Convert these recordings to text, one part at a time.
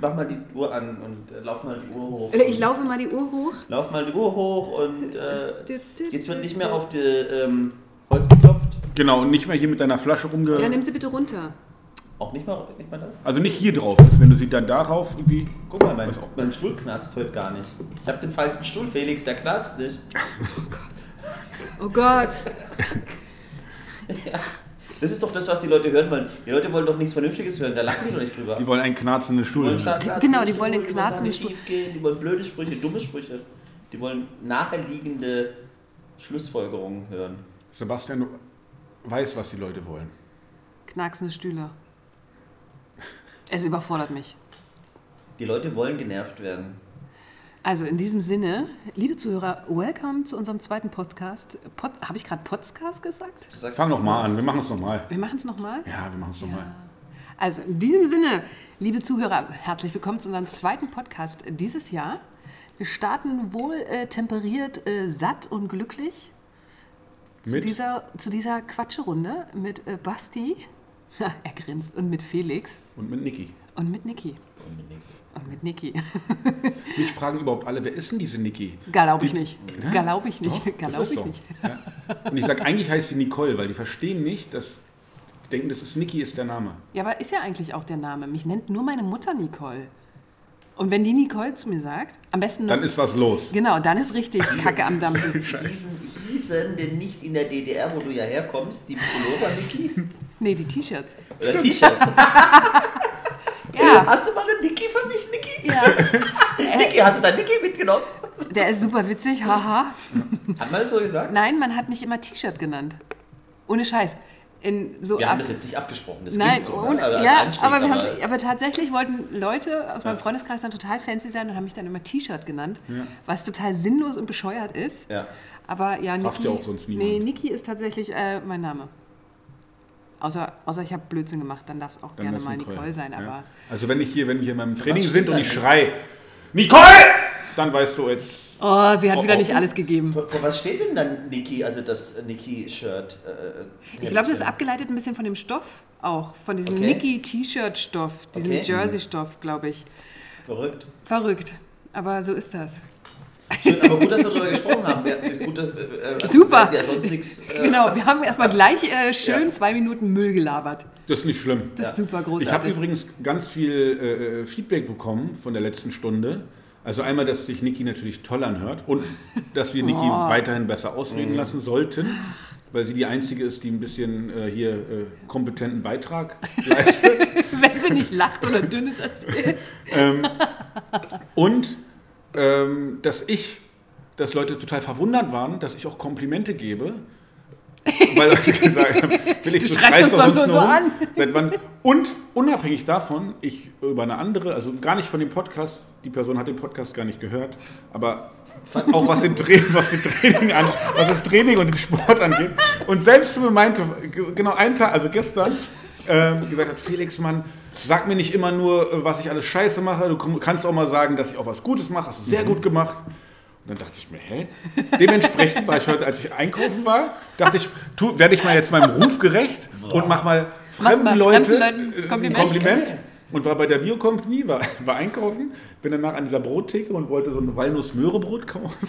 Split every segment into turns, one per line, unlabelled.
mach mal die Uhr an und äh, lauf mal die Uhr hoch.
Ich laufe mal die Uhr hoch.
Lauf mal die Uhr hoch und äh, jetzt wird nicht mehr auf die ähm, Holz geklopft.
Genau, und nicht mehr hier mit deiner Flasche rumge...
Ja, nimm sie bitte runter.
Auch nicht mal, nicht mal das?
Also nicht hier drauf, ist, wenn du sie dann darauf irgendwie...
Guck mal, mein, mein Stuhl knarzt heute gar nicht. Ich habe den falschen Stuhl, Felix, der knarzt nicht.
Oh Gott.
Das ist doch das, was die Leute hören wollen. Die Leute wollen doch nichts Vernünftiges hören, da lachen die doch nicht drüber.
Die wollen einen knarzenden
Die
Stuhl.
wollen stark knarzende
Genau, die wollen
Stuhl,
knarzenden
die wollen
Stuhl.
gehen, die wollen blöde Sprüche, dumme Sprüche. Die wollen naheliegende Schlussfolgerungen hören.
Sebastian weiß, was die Leute wollen.
Knacksende Stühle. Es überfordert mich.
Die Leute wollen genervt werden.
Also in diesem Sinne, liebe Zuhörer, welcome zu unserem zweiten Podcast. Pod, Habe ich gerade Podcast gesagt?
Fang
es
noch mal an, wir machen es nochmal.
Wir machen es nochmal.
Ja, wir machen es nochmal.
Also in diesem Sinne, liebe Zuhörer, herzlich willkommen zu unserem zweiten Podcast dieses Jahr. Wir starten wohl äh, temperiert, äh, satt und glücklich zu
Mit?
dieser, zu dieser Quatschrunde mit äh, Basti, er grinst, und mit Felix
Und mit Niki.
und mit Niki.
Unbedingt.
Und mit Niki.
Mich fragen überhaupt alle, wer ist denn diese Niki?
Glaube ich nicht.
Ja?
Glaube ich nicht.
Doch,
Glaube ich
so.
nicht.
Ja. Und ich sage, eigentlich heißt sie Nicole, weil die verstehen nicht, dass die denken, das ist Niki ist der Name.
Ja, aber ist ja eigentlich auch der Name. Mich nennt nur meine Mutter Nicole. Und wenn die Nicole zu mir sagt, am besten noch.
Dann ist was los.
genau, dann ist richtig Kacke am Dampf.
Hießen, hießen denn nicht in der DDR, wo du ja herkommst, die Pullover, Niki?
Nee, die T-Shirts.
Oder T-Shirts?
Ja,
Hast du mal einen Niki für mich, Niki?
ja.
Niki, hast du da Niki mitgenommen?
Der ist super witzig, haha.
Hat man das so gesagt?
Nein, man hat mich immer T-Shirt genannt. Ohne Scheiß. In so
Wir
ab-
haben das jetzt nicht abgesprochen. Das
Nein,
so,
ohne,
ne? Also als
ja,
Anstieg,
aber, wir haben's- aber tatsächlich wollten Leute aus meinem
Ja.
Freundeskreis dann total fancy sein und haben mich dann immer T-Shirt genannt, was total sinnlos und bescheuert ist.
Ja.
Aber ja, Niki,
ja auch sonst niemand.
nee, Niki ist tatsächlich äh, mein Name. Außer, außer ich habe Blödsinn gemacht, dann darf es auch
Dann
gerne mal Nicole, sein.
Ja.
Aber
Also wenn ich hier, wenn wir hier in meinem Training sind und ich
denn?
schrei, Nicole! Dann weißt du jetzt,
oh, sie hat
Oh,
wieder
oh.
nicht alles gegeben.
Für, für was steht denn dann Niki, also das Niki-Shirt? Äh,
Ich glaube, das ist abgeleitet ein bisschen von dem Stoff auch, von diesem
Okay.
Niki-T-Shirt-Stoff, diesem
Okay.
Jersey-Stoff, glaube ich.
Verrückt.
Verrückt, aber so ist das.
Schön, aber gut, dass wir darüber gesprochen haben. Ja, gut, dass, äh, äh,
Super.
Ja, sonst nichts. Äh,
Genau, wir haben erstmal gleich äh, schön
Ja.
zwei Minuten Müll gelabert.
das ist nicht schlimm.
Das ist
Ja.
super
Ich habe
großartig.
übrigens ganz viel äh, Feedback bekommen von der letzten Stunde. Also einmal, dass sich Niki natürlich toll anhört und dass wir Niki
Oh.
weiterhin besser
Mhm.
ausreden lassen sollten, weil sie die einzige ist, die ein bisschen äh, hier äh, kompetenten Beitrag leistet.
Wenn sie nicht lacht oder Dünnes erzählt.
Und ähm, dass ich, dass Leute total verwundert waren, dass ich auch Komplimente gebe. Weil Leute gesagt haben, Felix,
Du
du
schreist uns
doch
nur so
rum.
an.
Seit wann? Und unabhängig davon, ich über eine andere, also gar nicht von dem Podcast, die Person hat den Podcast gar nicht gehört, aber auch was, den Tra was, den Training an, was das Training und den Sport angeht. Und selbst zu mir meinte, ge- genau einen Tag, also gestern, ähm, gesagt hat, Felix, Mann, sag mir nicht immer nur, äh, was ich alles scheiße mache, du kannst auch mal sagen, dass ich auch was Gutes mache, hast du sehr gut gemacht. Und dann dachte ich mir, hä? Dementsprechend war ich heute, als ich einkaufen war, dachte ich, tu, werde ich mal jetzt meinem Ruf gerecht und mach mal fremden
mal
Leute
fremden Leuten
äh, ein
Kompliment.
Kompliment. Und war bei der Biocompany, war, war einkaufen, bin danach an dieser Brottheke und wollte so ein Walnuss-Möhrebrot kaufen.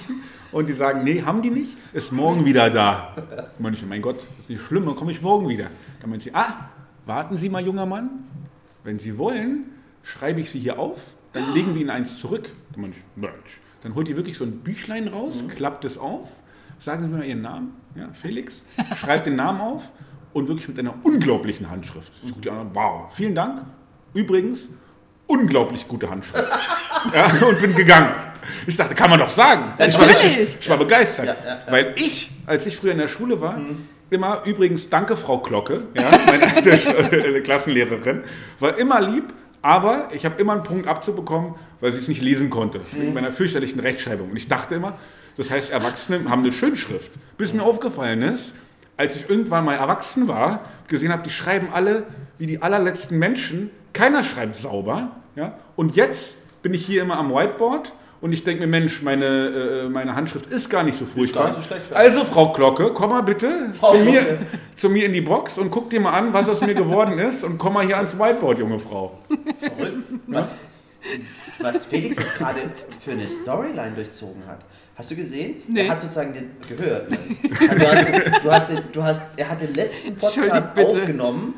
Und die sagen, nee, haben die nicht, ist morgen wieder da. Und ich, mein Gott, ist nicht schlimm, dann komme ich morgen wieder. Dann meint sie, ah, warten Sie mal, junger Mann, wenn Sie wollen, schreibe ich Sie hier auf, dann legen wir Ihnen eins zurück. Dann Mensch. Holt ihr wirklich so ein Büchlein raus, klappt es auf, sagen Sie mir mal Ihren Namen, ja, Felix, schreibt den Namen auf und wirklich mit einer unglaublichen Handschrift. Ich gucke die an, wow, vielen Dank. Übrigens, unglaublich gute Handschrift. ja, und bin gegangen. Ich dachte, kann man doch sagen. Ich war,
Natürlich.
richtig, ich war begeistert.
Ja, ja.
Weil ich, als ich früher in der Schule war, immer, übrigens, danke Frau Glocke, ja, meine äh, Klassenlehrerin, war immer lieb, aber ich habe immer einen Punkt abzubekommen, weil sie es nicht lesen konnte, wegen meiner fürchterlichen Rechtschreibung. Und ich dachte immer, das heißt, Erwachsene haben eine Schönschrift. Bis mir aufgefallen ist, als ich irgendwann mal erwachsen war, gesehen habe, die schreiben alle wie die allerletzten Menschen, keiner schreibt sauber. Ja? Und jetzt bin ich hier immer am Whiteboard und ich denke mir, Mensch, meine, äh, meine Handschrift ist gar nicht so furchtbar.
nicht so schlecht, ja.
also, Frau Glocke, komm mal bitte
Frau
zu mir, zu mir in die Box und guck dir mal an, was aus mir geworden ist und komm mal hier ans Whiteboard, junge Frau.
Verrückt. Was? was Felix jetzt gerade für eine Storyline durchzogen hat. Hast du gesehen?
Nee.
Er hat sozusagen den gehört. Ne? Du hast, den, du hast, den, du hast, er hat den letzten Podcast aufgenommen,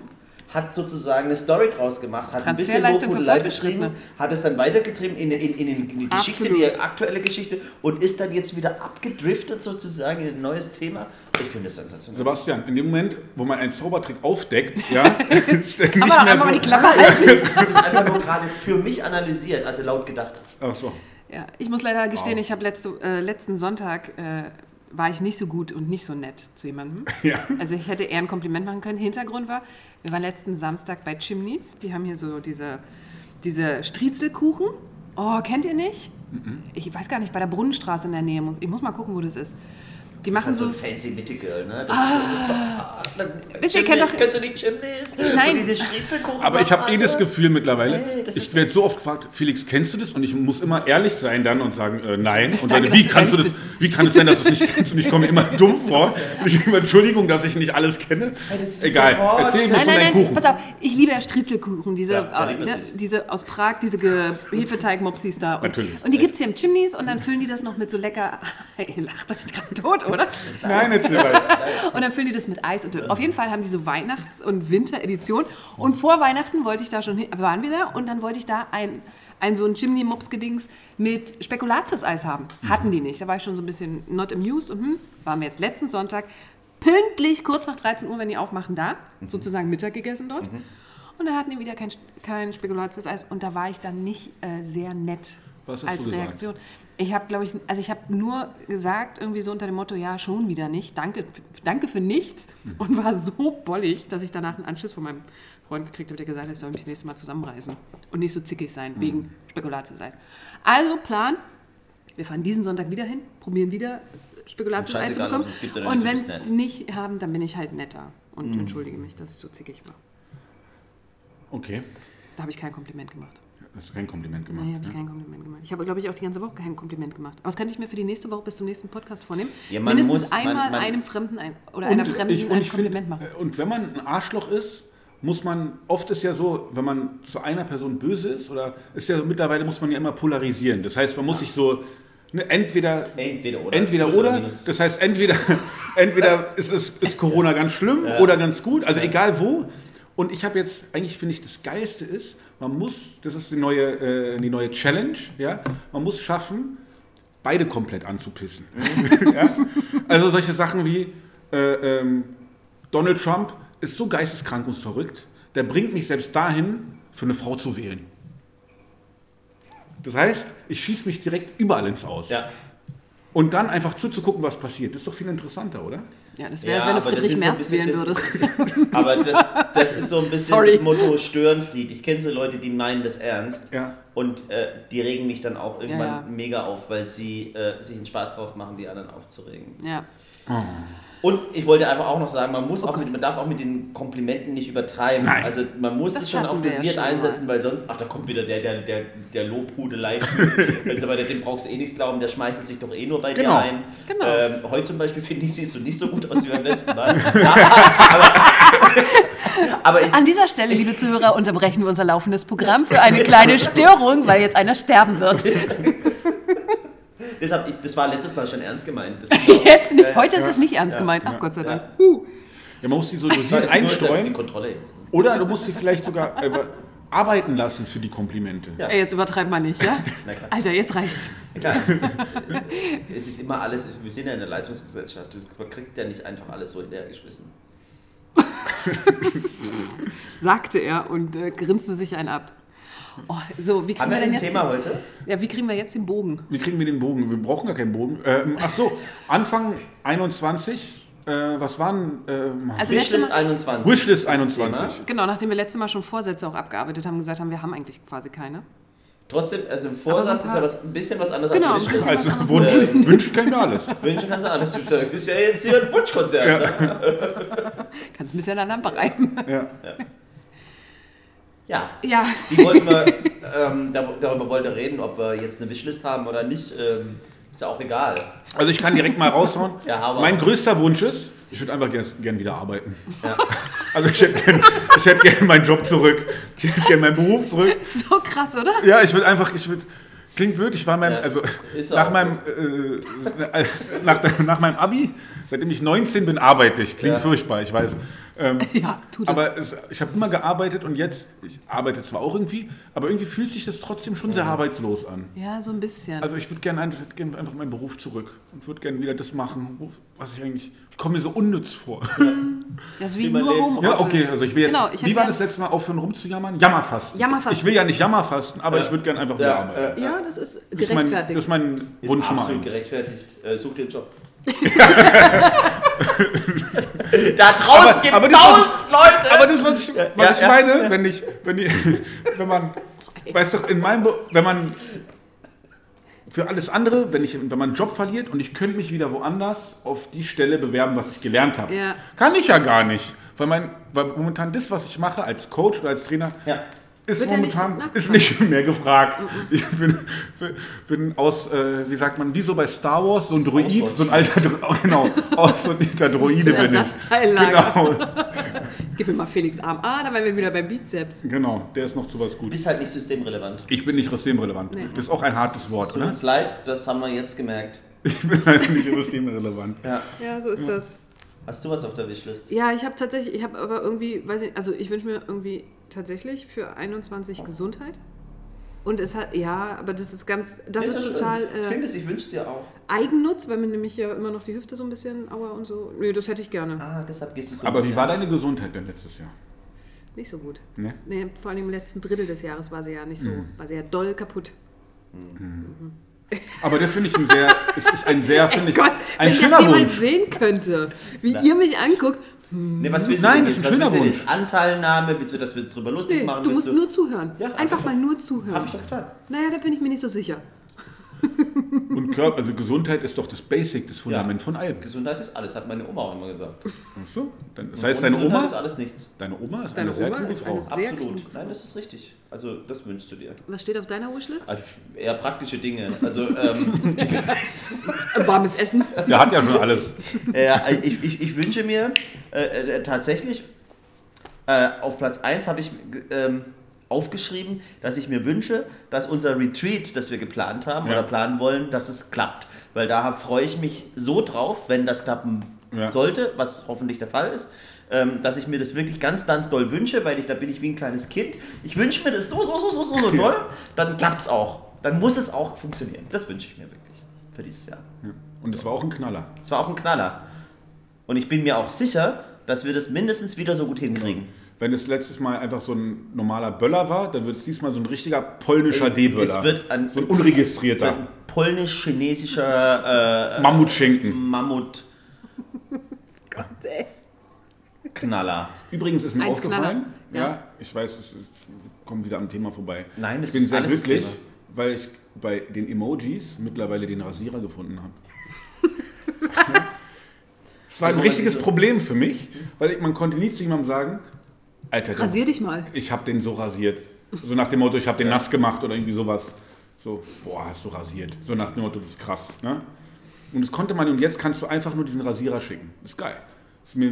hat sozusagen eine Story draus gemacht, hat ein bisschen Lobhudelei
Fortgeschrittene.
hat es dann weitergetrieben in, in, in, in, die Geschichte,
Absolut.
die aktuelle Geschichte und ist dann jetzt wieder abgedriftet sozusagen in ein neues Thema. Ich finde es sensationell.
Sebastian, in dem Moment, wo man einen Zaubertrick aufdeckt, ja, ist der nicht
Aber
mehr so.
mal die Klappe halten.
Ich habe es einfach nur gerade für mich analysiert, also laut gedacht.
Ach so.
Ja, ich muss leider gestehen,
Wow.
ich habe letzte, äh, letzten Sonntag äh, war ich nicht so gut und nicht so nett zu jemandem.
Ja.
Also ich hätte eher ein Kompliment machen können. Hintergrund war, wir waren letzten Samstag bei Chimneys. Die haben hier so diese, diese Striezelkuchen. Oh, kennt ihr nicht? Ich weiß gar nicht, bei der Brunnenstraße in der Nähe. Ich muss mal gucken, wo das ist. Die
Das
machen
ist halt so
so...
ein fancy Mitte Girl, ne? Das ist so, ah,
Wisst ihr, kennt
Chimneys,
doch-
du nicht Chimneys?
Nein.
Und diese Striezelkuchen
Aber ich habe eh das? Gefühl mittlerweile,
Hey, das
ich werde so oft gefragt, Felix, kennst du das? Und ich muss immer ehrlich sein dann und sagen, äh, nein. Und dann, wie kannst du das, wie kann es sein, dass du es nicht kennst? Und ich komme immer dumm vor. Und ich immer, Entschuldigung, dass ich nicht alles kenne.
Hey, das
Egal,
so
erzähl mir
Nein,
von
nein,
Kuchen.
pass auf, ich liebe ja Striezelkuchen, diese,
Ja,
äh, ne, diese aus Prag, diese Hefeteig-Mopsis da. Und,
Natürlich.
Und die gibt es hier im Chimneys und dann füllen die das noch mit so lecker, ihr lacht euch gerade tot, oder?
Nein, erzähl weiter.
Und dann füllen die das mit Eis und auf jeden Fall haben die so Weihnachts- und Winteredition. Und vor Weihnachten wollte ich da schon hin, waren wir da und dann wollte ich da ein, ein so ein Chimney Mops Gedings mit Spekulatius-Eis haben. Hatten die nicht. Da war ich schon so ein bisschen not amused und hm, waren wir jetzt letzten Sonntag pünktlich kurz nach 13 Uhr, wenn die aufmachen, da, sozusagen Mittag gegessen dort. Und dann hatten die wieder kein, kein Spekulatius-Eis und da war ich dann nicht äh, sehr nett
Was hast
als
du gesagt?
Ich habe, glaube ich, also ich habe nur gesagt, irgendwie so unter dem Motto, ja, schon wieder nicht, danke, danke für nichts. Und war so bollig, dass ich danach einen Anschluss von meinem Freund gekriegt habe, der gesagt hat, ich soll mich das nächste Mal zusammenreißen und nicht so zickig sein, wegen Spekulatius-Eis. Also Plan, wir fahren diesen Sonntag wieder hin, probieren wieder Spekulatius-Eis zu bekommen.
oder
und wenn es nicht haben, dann bin ich halt netter und entschuldige mich, dass ich so zickig war.
Okay,
Da habe ich kein Kompliment gemacht.
Hast du kein Kompliment gemacht.
Nee, habe ich kein Kompliment gemacht. Ich habe, glaube ich, auch die ganze Woche kein Kompliment gemacht. Aber das kann ich mir für die nächste Woche bis zum nächsten Podcast vornehmen.
Ja, man
Mindestens
muss- man-
einmal
man-
einem Fremden ein, oder einer Fremden
ich-
ein
ich
Kompliment
find,
machen.
Und wenn man ein Arschloch ist, muss man, oft ist ja so, wenn man zu einer Person böse ist, oder ist ja mittlerweile muss man ja immer polarisieren. Das heißt, man muss sich so, ne, entweder
Entweder oder.
Entweder oder.
minus.
Das heißt, entweder, entweder ist, es, ist Corona ganz schlimm oder ganz gut. Also egal wo. Und ich habe jetzt, eigentlich finde ich, das Geilste ist, man muss, das ist die neue, äh, die neue Challenge, ja, man muss schaffen, beide komplett anzupissen. ja? Also solche Sachen wie äh, ähm, Donald Trump ist so geisteskrank und verrückt, der bringt mich selbst dahin, für eine Frau zu wählen. Das heißt, ich schieße mich direkt überall ins Aus.
Ja.
Und dann einfach zuzugucken, was passiert. Das ist doch viel interessanter, oder?
Ja, das wäre,
Ja,
als wenn du
aber das
Friedrich
so
Merz
bisschen-
wählen
das-
würdest.
Aber das, das ist so ein bisschen
Sorry.
das Motto Störenfried. Ich kenne so Leute, die meinen das ernst.
Ja.
Und äh, die regen mich dann auch irgendwann
Ja, ja.
mega auf, weil sie äh, sich einen Spaß drauf machen, die anderen aufzuregen.
Ja.
Und ich wollte einfach auch noch sagen, man muss
Oh
auch mit, man darf auch mit den Komplimenten nicht übertreiben.
Nein.
Also man muss
Das
es schon auch
ja
dosiert
schon mal.
einsetzen, weil sonst, ach da kommt wieder der, der, der, der Lobhudelei. also bei dem brauchst du eh nichts glauben, der schmeichelt sich doch eh nur bei
Genau.
dir ein.
Genau.
Ähm, heute zum Beispiel finde ich, siehst du nicht so gut aus wie beim letzten Mal. aber ich,
An dieser Stelle, liebe Zuhörer, unterbrechen wir unser laufendes Programm für eine kleine Störung, weil jetzt einer sterben wird.
deshalb, ich, das war letztes Mal schon ernst gemeint. Das
Jetzt nicht. Heute ist es nicht ernst gemeint. Ach Gott sei Dank. Huh.
Ja, man muss die so dosiert
nur die
einstreuen.
Kontrolle jetzt. ne?
Oder du musst sie vielleicht sogar äh, arbeiten lassen für die Komplimente.
Ja.
Ey, jetzt übertreibt man nicht, ja?
Na klar.
Alter, jetzt reicht's.
Klar. es ist immer alles, wir sind ja in der Leistungsgesellschaft, man kriegt ja nicht einfach alles so hinterhergeschmissen.
Sagte er und äh, grinste sich einen ab. Oh, so, wie kriegen
Haben
wir
wir
denn
ein
jetzt
Thema
den,
heute?
ja, wie kriegen wir jetzt den Bogen?
Wie kriegen wir den Bogen? Wir brauchen gar keinen Bogen. Ähm, ach so, Anfang 21, äh, was waren ähm,
Also
Wishlist
Mal,
21.
Wishlist
Das ist das
21.
Thema.
genau, nachdem wir letztes Mal schon Vorsätze auch abgearbeitet haben, gesagt haben, wir haben eigentlich quasi keine.
Trotzdem, also ein Vorsatz ist ja was, ein bisschen was anderes
Genau,
als
ein
Wishlist.
bisschen.
Also Wunsch,
Ähm.
wünschen können wir alles.
Wünschen kannst du alles. Das ist ja jetzt hier ein Wunschkonzert. ne?
Kannst ein bisschen an der Lampe reiben.
Ja.
Ja,
Ja,
die wollten wir, ähm, dar- darüber wollten wir reden, ob wir jetzt eine Wishlist haben oder nicht. Ähm, ist ja auch egal.
Also ich kann direkt mal raushauen.
Ja, mal
mein größter Wunsch ist, ich würde einfach gern, gern wieder arbeiten.
Ja.
Also ich hätte gerne hätt gern meinen Job zurück. Ich hätte gerne meinen Beruf zurück.
So krass, oder?
Ja, ich würde einfach, ich würde, klingt blöd, ich war meinem,
Ja,
also nach meinem, äh, nach, nach meinem Abi, seitdem ich 19 bin, arbeite ich. Klingt
Ja.
furchtbar, ich weiß. Ähm,
Ja, tut es.
aber es, ich habe immer gearbeitet und jetzt, ich arbeite zwar auch irgendwie, aber irgendwie fühlt sich das trotzdem schon sehr arbeitslos an.
Ja, so ein bisschen.
Also ich würde gerne gern einfach meinen Beruf zurück und würde gerne wieder das machen, was ich eigentlich, ich komme mir so unnütz vor.
ja, so wie
wie
nur. Homeoffice.
Ja, okay, also ich will jetzt,
Genau, ich
wie war das letzte Mal aufhören rumzujammern? Jammerfasten.
Jammerfasten.
Ich will ja nicht Jammerfasten, aber
Ja.
ich würde gerne einfach wieder
Ja,
arbeiten.
Ja, das ist
Das ist mein, das
gerechtfertigt.
ist mein
Ist
Wunsch Nummer
absolut
eins.
gerechtfertigt. Äh, such dir einen Job. da draußen gibt
aber
es
was
tausend Leute.
Aber das, was ich, was
ja,
ich
ja.
meine, wenn ich, wenn ich, wenn man, weißt du, in meinem, Be- wenn man für alles andere, wenn ich, wenn man einen Job verliert und ich könnte mich wieder woanders auf die Stelle bewerben, was ich gelernt habe,
Ja.
kann ich ja gar nicht, weil mein, weil momentan das, was ich mache als Coach oder als Trainer,
Ja.
ist
Wird nicht
momentan
nachgefragt.
ist nicht mehr gefragt. Ich bin, bin aus, äh, wie sagt man, wie so bei Star Wars, so ein Droid, so ein alter, Dro- genau, aus so ein alter Droide bin ich. Genau,
Gib mir mal Felix Arm. Ah, da wären wir wieder beim Bizeps.
genau, der ist noch zu was
Du
gut.
bist halt nicht systemrelevant.
Ich bin nicht systemrelevant.
Nee.
Das ist auch ein hartes Wort,
Tut
ne?
uns leid, das haben wir jetzt gemerkt.
Ich bin halt nicht systemrelevant.
Ja.
Ja, so ist das.
Hast du was auf der Wishlist?
Ja, ich habe tatsächlich, ich habe aber irgendwie, weiß ich nicht, also ich wünsche mir irgendwie tatsächlich für 21 Gesundheit. Und es hat, ja, aber das ist ganz, das ist total
Ich
äh,
finde es, ich wünsche dir auch.
Eigennutz, weil mir nämlich ja immer noch die Hüfte so ein bisschen aua und so. Nee, das hätte ich gerne.
Ah, deshalb gehst du so.
Aber wie war deine Gesundheit denn letztes Jahr?
Nicht so gut.
Ne?
Nee, vor allem im letzten Drittel des Jahres war sie ja nicht so, war sie ja doll kaputt.
Aber das finde ich ein sehr, es ist ein sehr, finde ich,
Gott,
ein
wenn das
schöner
jemand
Wunsch.
sehen könnte, wie ihr mich anguckt,
Nee, was willst
Nein,
du
das ist ein
Was
schöner
willst du
Wunsch.
jetzt? Anteilnahme? Willst du, dass wir uns drüber lustig
nee,
machen?
du musst nur zuhören.
Ja,
Einfach
hab
mal nur
Hab
zuhören.
ich doch getan.
Naja, da bin ich mir nicht so sicher.
Und Körper, also Gesundheit ist doch das Basic, das Fundament von allem.
Gesundheit ist alles, hat meine Oma auch immer gesagt.
Ach so? Dann, das
Und
heißt, deine
Gesundheit
Oma,
ist alles nichts.
deine Oma ist
Deine
eine sehr
Oma
kluge
ist
Frau.
eine Sehr
Absolut.
klug.
Nein, das ist richtig. Also, das wünschst du dir.
Was steht auf deiner Wishlist?
Also, eher praktische Dinge. Also, ähm,
Äh, Warmes Essen.
Der hat ja schon alles.
äh, ich, ich, ich wünsche mir äh, äh, tatsächlich, äh, auf Platz 1 habe ich ähm, aufgeschrieben, dass ich mir wünsche, dass unser Retreat, das wir geplant haben
Ja.
oder planen wollen, dass es klappt. Weil da freue ich mich so drauf, wenn das klappen
Ja.
sollte, was hoffentlich der Fall ist. ähm, Dass ich mir das wirklich ganz, ganz doll wünsche, weil ich da bin ich wie ein kleines Kind. Ich wünsche mir das so, so, so, so, so, so doll, dann klappt es auch. Dann muss es auch funktionieren. Das wünsche ich mir wirklich für dieses Jahr.
Ja. Und es war auch ein Knaller.
Es war auch ein Knaller. Und ich bin mir auch sicher, dass wir das mindestens wieder so gut hinkriegen.
Wenn es letztes Mal einfach so ein normaler Böller war, dann wird es diesmal so ein richtiger polnischer D-Böller.
Es wird ein,
so ein unregistrierter
ein polnisch-chinesischer äh,
Mammutschinken.
Mammutknaller.
Gott, ey.
Übrigens ist mir
Eins
aufgefallen,
Knaller.
ja.
Ja.
ich weiß, es kommt wieder am Thema vorbei.
Nein,
ich
es
bin
ist
sehr
alles das
glücklich,
Thema.
weil ich bei den Emojis mittlerweile den Rasierer gefunden habe. Es war ein richtiges Problem für mich, weil ich, man konnte nie zu jemandem sagen, Alter,
Rasier dich mal.
ich habe den so rasiert. So nach dem Motto, ich habe den nass gemacht oder irgendwie sowas. So, boah, hast du rasiert. So nach dem Motto, das ist krass. Ne? Und das konnte man, und jetzt kannst du einfach nur diesen Rasierer schicken. Das ist geil. Das ist mir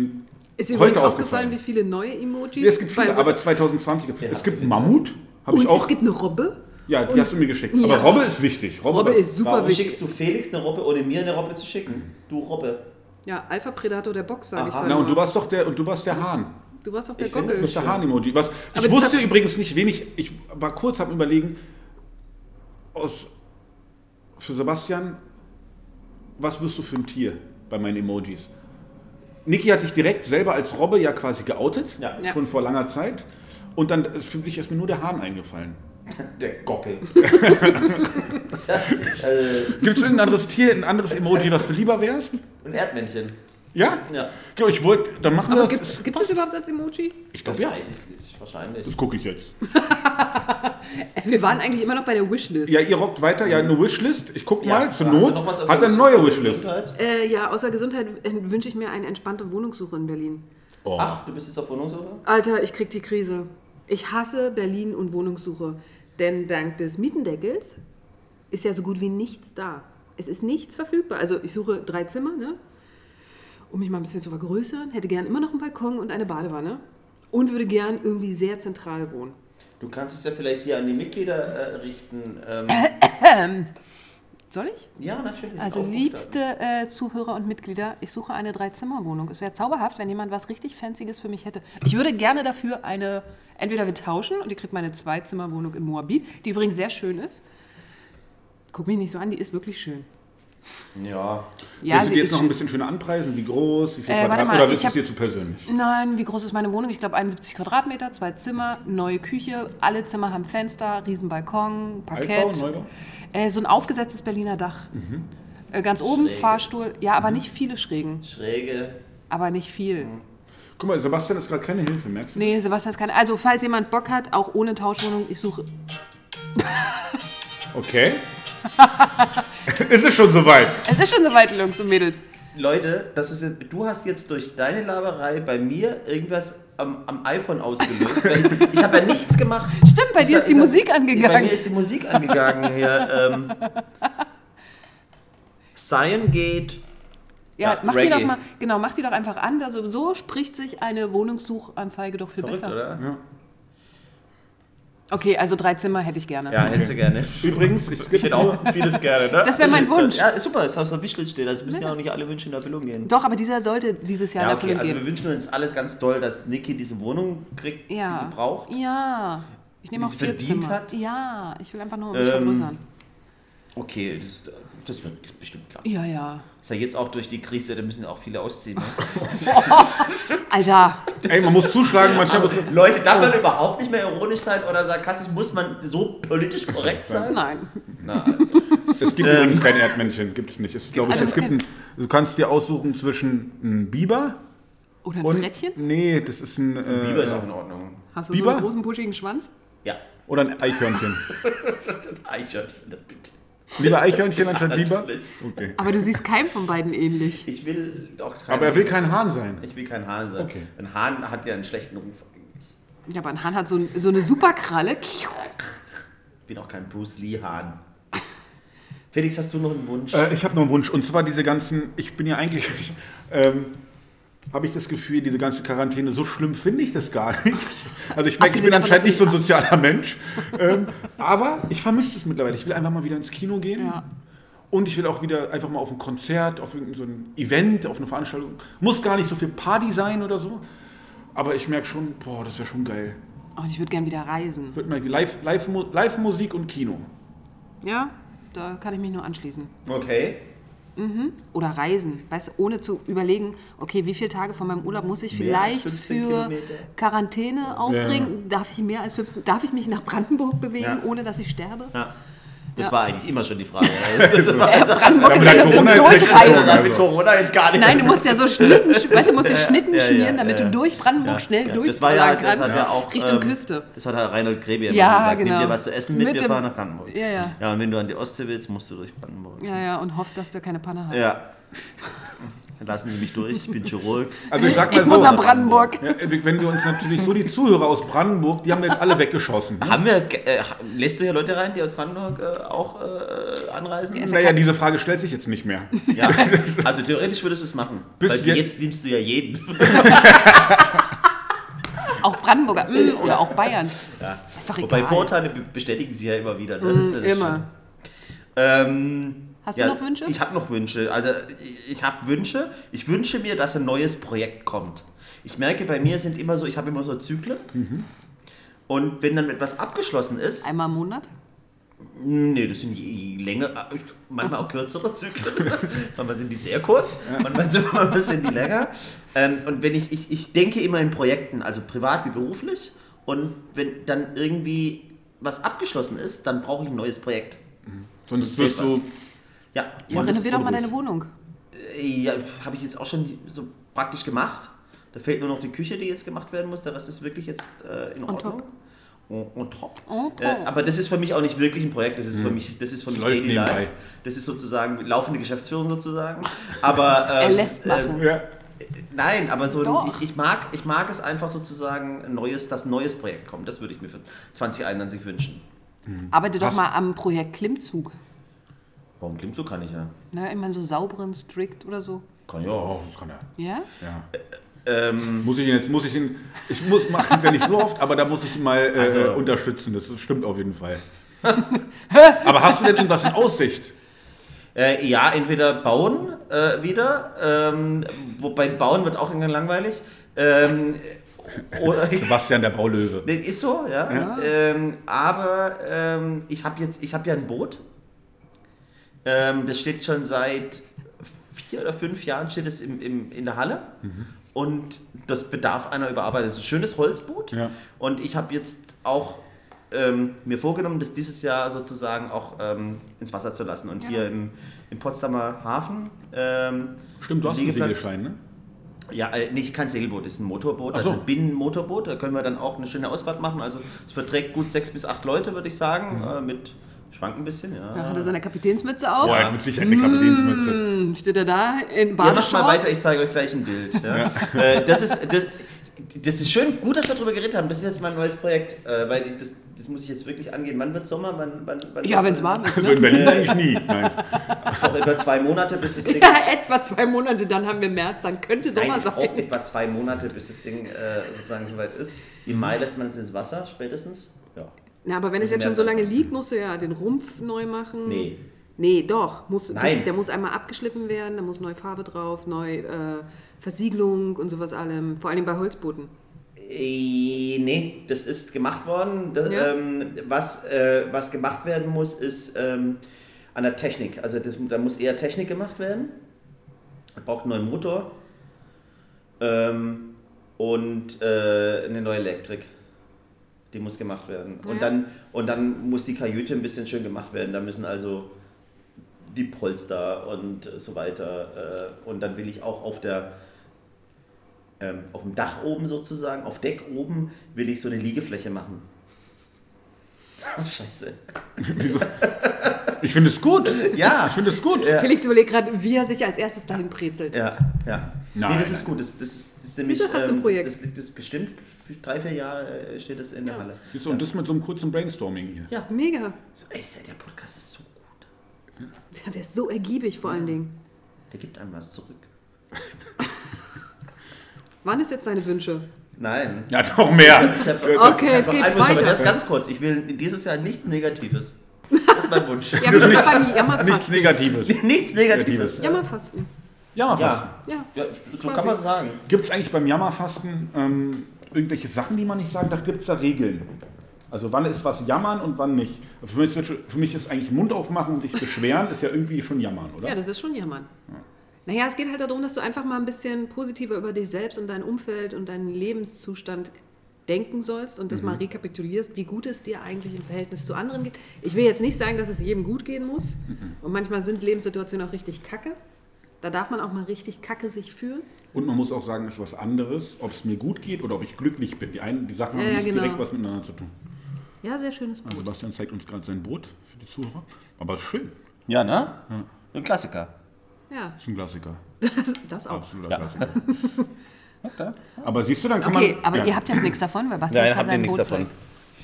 Ist dir
heute
übrigens aufgefallen,
aufgefallen.
wie viele neue Emojis
Ja, es gibt viele, aber
WhatsApp-
2020.
Ja,
es gibt. Mammut, habe ich
Und
auch.
es gibt eine Robbe.
ja, die
und-
hast du mir geschickt.
Ja.
Aber Robbe ist wichtig.
Robbe ist super
Warum
wichtig.
schickst du Felix eine Robbe, ohne mir eine Robbe zu schicken? Du Robbe.
Ja, Alpha Predator der Box, sage ich dann.
Na, und du warst doch der, und du warst der Hahn.
Du warst doch der
Ich
Gockel.
bist der Hahn-Emoji. Was,
Aber
ich
das
wusste übrigens nicht wenig, ich war kurz am überlegen, aus, für Sebastian, was wirst du für ein Tier bei meinen Emojis? Niki hat sich direkt selber als Robbe ja quasi geoutet,
Ja.
Ja.
schon vor langer Zeit. Und dann ist für mich erst mir nur der Hahn eingefallen.
Der Gockel.
Gibt es ein anderes Tier, ein anderes Emoji, was du lieber wärst?
ein Erdmännchen.
Ja?
Ja.
Ja, ich wollte, dann machen wir
Aber
das.
gibt es das überhaupt als Emoji?
Ich
Das
glaube ja.
weiß ich nicht, wahrscheinlich.
Das gucke ich jetzt.
Wir waren eigentlich immer noch bei der Wishlist.
Ja, ihr rockt weiter. Ja, eine Wishlist. Ich gucke
Ja,
mal, zur
hast du
Not.
noch was auf
Hat
der
eine neue? Wishlist.
Gesundheit?
Äh, ja, außer Gesundheit wünsche ich mir eine entspannte Wohnungssuche in Berlin.
Oh.
Ach, du bist jetzt auf Wohnungssuche?
Alter, ich krieg die Krise. Ich hasse Berlin und Wohnungssuche. Denn dank des Mietendeckels ist ja so gut wie nichts da. Es ist nichts verfügbar. Also ich suche drei Zimmer, ne? Um mich mal ein bisschen zu vergrößern. Hätte gern immer noch einen Balkon und eine Badewanne. Und würde gern irgendwie sehr zentral wohnen.
Du kannst es ja vielleicht hier an die Mitglieder äh, richten. Ähm,
Soll ich?
ja, natürlich.
Also liebste äh, Zuhörer und Mitglieder, ich suche eine Dreizimmerwohnung. Es wäre zauberhaft, wenn jemand was richtig Fancyes für mich hätte. Ich würde gerne dafür eine, entweder wir tauschen und ihr kriegt meine Zweizimmerwohnung in Moabit, die übrigens sehr schön ist. Guck mich nicht so an, die ist wirklich schön.
Ja.
Ja,
Willst du jetzt noch ein bisschen schöner anpreisen? Wie groß? Wie viel
Äh, warte
Quadrat?
mal,
Oder ist es dir zu persönlich?
Nein, wie groß ist meine Wohnung? Ich glaube 71 Quadratmeter, zwei Zimmer, neue Küche, alle Zimmer haben Fenster, riesen Balkon, Parkett.
Altbau, Neubau?
Äh, so ein aufgesetztes Berliner Dach. Äh, ganz oben,
Schräge.
Fahrstuhl, ja, aber nicht viele Schrägen.
Schräge.
Aber nicht viel.
Guck mal, Sebastian ist gerade keine Hilfe, merkst du?
Nee, Sebastian ist keine. Also, falls jemand Bock hat, auch ohne Tauschwohnung, ich suche.
Okay. ist es schon soweit?
Es ist schon soweit, Jungs und Mädels.
Leute, das ist jetzt, du hast jetzt durch deine Laberei bei mir irgendwas am, am iPhone ausgelöst. Ich habe ja nichts gemacht.
Stimmt, bei dir ist die
ja-
Musik
Bei
angegangen.
mir ist die Musik angegangen hier. Ähm, Cyan geht.
Ja,
Ja,
mach die
Reggae.
doch mal, genau, mach die doch einfach an. Also, so spricht sich eine Wohnungssuchanzeige doch viel
Verrückt,
besser.
oder?
Ja.
Okay, also drei Zimmer hätte ich gerne.
Ja, hättest du gerne.
Übrigens,
Ich
gibt
hätte auch vieles gerne, ne?
Das wär mein Wunsch.
Ja, super, ist auf der Wishlist steht. Also müssen ja auch nicht alle Wünsche in Erfüllung gehen.
Doch, aber dieser sollte dieses Jahr
Ja,
in Erfüllung
okay, also wir
gehen.
wünschen uns alle ganz doll, dass Niki diese Wohnung kriegt, die
Ja.
sie braucht.
Ja. Ich nehme
Die
auch vier
verdient
Zimmer.
hat?
Ja, ich will einfach nur mich
Ähm,
vergrößern.
Okay, das, das wird bestimmt klar.
Ja, ja.
Ist ja jetzt auch durch die Krise, da müssen ja auch viele ausziehen. Ne?
Alter,
Ey, man muss zuschlagen, manchmal muss,
Leute, darf man überhaupt nicht mehr ironisch sein oder sarkastisch? Muss man so politisch korrekt sein?
nein.
Na, also.
Es gibt übrigens kein Erdmännchen, gibt es nicht. Es, glaub ich,
Also
es gibt ein, du kannst dir aussuchen zwischen einem Biber
Oder ein
und.
Frettchen?
Nee, das ist ein. Äh,
Biber ist auch in Ordnung.
Hast du so
Biber?
einen großen, buschigen Schwanz?
Ja,
Oder ein Eichhörnchen.
Eichert, bitte.
Lieber Eichhörnchen anstatt Biber? Okay.
Aber du siehst keinem von beiden ähnlich.
Ich will auch kein
Aber er will kein Hahn sein.
Ich will kein Hahn sein.
Okay.
Ein Hahn hat ja einen schlechten Ruf eigentlich.
Ja, aber ein Hahn hat so, ein, so eine super Kralle.
Ich bin auch kein Bruce Lee Hahn. Felix, hast du noch einen Wunsch?
Äh, ich habe noch einen Wunsch. Und zwar diese ganzen. Ich bin ja eigentlich. Ähm, habe ich das Gefühl, diese ganze Quarantäne, so schlimm finde ich das gar nicht. Also ich merke, ich bin anscheinend nicht so ein sozialer Mensch. Ähm, aber ich vermisse es mittlerweile. Ich will einfach mal wieder ins Kino gehen.
Ja.
Und ich will auch wieder einfach mal auf ein Konzert, auf irgendein so ein Event, auf eine Veranstaltung. Muss gar nicht so viel Party sein oder so. Aber ich merke schon, boah, das wäre schon geil.
Und ich würde gern wieder reisen.
Wird mal live, live, live Musik und Kino.
Ja, da kann ich mich nur anschließen.
Okay.
Oder reisen, weißt du, ohne zu überlegen, okay, wie viele Tage von meinem Urlaub muss ich
Mehr
vielleicht
15
für
Kilometer.
Quarantäne aufbringen? Darf ich mehr als 15, darf ich mich nach Brandenburg bewegen,
Ja.
ohne dass ich sterbe?
Ja. Das
Ja.
war eigentlich immer schon die Frage.
Äh, Brandenburg ist
Ja,
ja nur zum Durchreisen.
mit Corona jetzt gar nicht.
Nein, du musst ja so Schnitten, sch- weißt du, musst dir Schnitten
Ja, ja,
schmieren, damit
ja.
du durch Brandenburg
Ja,
schnell
ja. Das war ja,
durchfahren
das hat ja auch
Richtung
ähm,
Küste.
Das hat Herr Reinhold Grebe ja,
Ja,
immer gesagt.
genau.
Nimm dir was zu essen mit,
Mit
wir
dem-
fahren nach Brandenburg.
Ja, ja.
Ja, und wenn du an die Ostsee willst, musst du durch Brandenburg.
Ja, ja, und hofft, dass du keine Panne hast.
Ja. Dann lassen Sie mich durch, ich bin Chirurg.
Also ich sag mal
Ich muss
so,
nach Brandenburg.
ja, wenn wir uns natürlich so die Zuhörer aus Brandenburg, die haben wir jetzt alle weggeschossen. Ne?
Haben wir, äh, lässt du hier Leute rein, die aus Brandenburg äh, auch äh, anreisen?
Ja,
Naja, diese Frage stellt sich jetzt nicht mehr.
Ja, also theoretisch würdest du es machen.
Bis
Weil jetzt,
jetzt-
nimmst du ja jeden.
Auch Brandenburger mm, oder auch Bayern.
Ja.
Ist doch
Wobei
egal.
Vorteile be- bestätigen sie ja immer wieder. Ne? Das ist ja das
Immer.
Ähm,
Hast du noch Wünsche?
Ich habe noch Wünsche. Also ich, habe Wünsche. Ich wünsche mir, dass ein neues Projekt kommt. Ich merke, bei mir sind immer so, ich habe immer so Zyklen.
Mhm.
Und wenn dann etwas abgeschlossen ist,
Einmal im Monat?
nee, das sind je, je länger, äh, manchmal auch kürzere Zyklen. manchmal sind die sehr kurz, manchmal sind, manchmal sind die länger. Ähm, und wenn ich, ich, ich denke immer in Projekten, also privat wie beruflich. Und wenn dann irgendwie was abgeschlossen ist, dann brauche ich ein neues Projekt.
Sonst
Sonst
wirst du.
Ja,
Ja, renovier doch mal deine Wohnung.
Äh, Ja, habe ich jetzt auch schon so praktisch gemacht. Da fehlt nur noch die Küche, die jetzt gemacht werden muss. Der Rest ist wirklich jetzt äh, in Ordnung.
top.
On, on top.
On top.
Äh, aber das ist für mich auch nicht wirklich ein Projekt. Das ist für mich, das ist für
Das
mich
läuft
Daily
nebenbei.
Life. Das ist sozusagen laufende Geschäftsführung sozusagen. Aber ähm,
Er lässt machen.
äh,
Ja.
nein, aber so ein,
Doch.
ich, ich mag, ich mag es einfach sozusagen ein neues, dass ein neues Projekt kommt. Das würde ich mir für 2021 wünschen.
Arbeite doch
Hast-
mal am Projekt Klimmzug.
Warum Klimmzug kann ich ja?
Ne, ich meine, so sauberen, strict oder so.
Kann ja
Oh, das kann er.
Ja?
Ja.
Ähm,
Muss ich ihn jetzt, muss ich ihn, ich muss, mache es ja nicht so oft, aber da muss ich ihn mal äh,
Also-
unterstützen. Das stimmt auf jeden Fall. aber hast du denn irgendwas in Aussicht?
Äh, ja, entweder bauen äh, wieder, ähm, wobei bauen wird auch irgendwann langweilig. Ähm, oder,
Sebastian, der Baulöwe.
Nee, ist so, ja.
Ja.
Ähm, aber ähm, ich habe jetzt, ich habe ja ein Boot. Ähm, das steht schon seit vier oder fünf Jahren steht es im, im, in der Halle. Und das bedarf einer Überarbeitung. Das ist ein schönes Holzboot.
Ja.
Und ich habe jetzt auch ähm, mir vorgenommen, das dieses Jahr sozusagen auch ähm, ins Wasser zu lassen. Und hier im, im Potsdamer Hafen. Ähm,
Stimmt, du hast einen Segelschein, ne?
ja, äh, nicht kein Segelboot, ist ein Motorboot, also
so.
ein Binnenmotorboot. Da können wir dann auch eine schöne Ausfahrt machen. Also es verträgt gut sechs bis acht Leute, würde ich sagen. Äh, mit schwankt ein bisschen, ja.
Da hat er seine Kapitänsmütze auf.
Boah, er hat mit Sicherheit eine Kapitänsmütze.
Hm, steht er da in
Ihr macht mal
Badeshorts?
weiter, ich zeige euch gleich ein Bild. Ja. Äh, das, ist, das, das ist schön, gut, dass wir darüber geredet haben. Das ist jetzt mein neues Projekt, äh, weil ich, das, das muss ich jetzt wirklich angehen. Wann wird Sommer? Wann, wann, wann
Ja, wenn es warm ist.
Also
Ne?
in Berlin eigentlich nie. Nein.
Auch etwa zwei Monate, bis das Ding.
Ja, etwa zwei Monate, dann haben wir März, dann könnte Sommer
Nein,
sein.
auch etwa zwei Monate, bis das Ding äh, sozusagen soweit ist. Im Mai lässt man es ins Wasser, spätestens.
Na, aber wenn es
Also
jetzt schon so lange liegt, musst du ja den Rumpf neu machen.
Nee.
Nee, doch. Muss,
Nein.
Der muss einmal abgeschliffen werden, da muss neue Farbe drauf, neue äh, Versiegelung und sowas allem. Vor allem bei Holzbooten.
Äh, nee, das ist gemacht worden. Das,
Ja.
ähm, was, äh, was gemacht werden muss, ist ähm, an der Technik. Also das, da muss eher Technik gemacht werden. Man braucht einen neuen Motor ähm, und äh, eine neue Elektrik. Die muss gemacht werden.
Ja.
Und, dann, und dann muss die Kajüte ein bisschen schön gemacht werden. Da müssen also die Polster und so weiter. Äh, und dann will ich auch auf der ähm, auf dem Dach oben sozusagen, auf Deck oben, will ich so eine Liegefläche machen. Oh, scheiße.
Wieso? Ich finde es gut.
Ja.
Ich finde es gut.
Ja.
Felix überlegt gerade, wie er sich als erstes dahin brezelt.
Ja, ja.
Nein,
nee, das ist
nein.
gut. Das, das, ist, das ist nämlich.
Du, hast du ein
ähm,
Projekt.
Das liegt das bestimmt für drei, vier Jahre äh, steht das in der
Ja.
Halle.
Siehst du, und das mit so einem kurzen Brainstorming hier.
Ja.
Mega.
So, ey, der Podcast ist so gut.
Ja, der ist so ergiebig vor allen Dingen.
Der gibt einem was zurück.
Wann ist jetzt deine Wünsche?
Nein.
Ja, doch mehr.
Ich hab,
Okay, es geht
Wunsch, aber
weiter.
das ganz kurz. Ich will dieses Jahr nichts Negatives. Das ist mein Wunsch.
Ja, wir sind doch beim
Nichts
Jammerfasten.
Negatives.
Nichts Negatives.
Negatives.
Jammerfasten.
Jammerfasten.
Ja.
Ja.
ja, so
Quasi.
kann man es sagen.
Gibt es eigentlich beim Jammerfasten ähm, irgendwelche Sachen, die man nicht sagen darf? Gibt es da Regeln? Also wann ist was jammern und wann nicht? Für mich, ist- für mich ist eigentlich Mund aufmachen und sich beschweren, ist ja irgendwie schon jammern, oder?
Ja, das ist schon Jammern. Naja, es geht halt darum, dass du einfach mal ein bisschen positiver über dich selbst und dein Umfeld und deinen Lebenszustand denken sollst und das mal rekapitulierst, wie gut es dir eigentlich im Verhältnis zu anderen geht. Ich will jetzt nicht sagen, dass es jedem gut gehen muss. Und manchmal sind Lebenssituationen auch richtig kacke. Da darf man auch mal richtig kacke sich fühlen.
Und man muss auch sagen, es ist was anderes, ob es mir gut geht oder ob ich glücklich bin. Die, einen, die Sachen
Ja,
haben
ja,
nicht
genau.
direkt was miteinander zu tun.
Ja, sehr schönes Buch.
Sebastian zeigt uns gerade sein Boot für die Zuhörer. Aber es ist schön.
Ja, ne? Ein Klassiker.
Ja,
ist ein Klassiker.
das, das auch.
Absoluter
Ja.
Klassiker. Aber siehst du, dann kann
Okay,
man.
aber
ja.
ihr habt jetzt nichts davon, weil Basti
Nein, habt
gerade
ihr
sein
nichts
Boot
davon.
zeigt.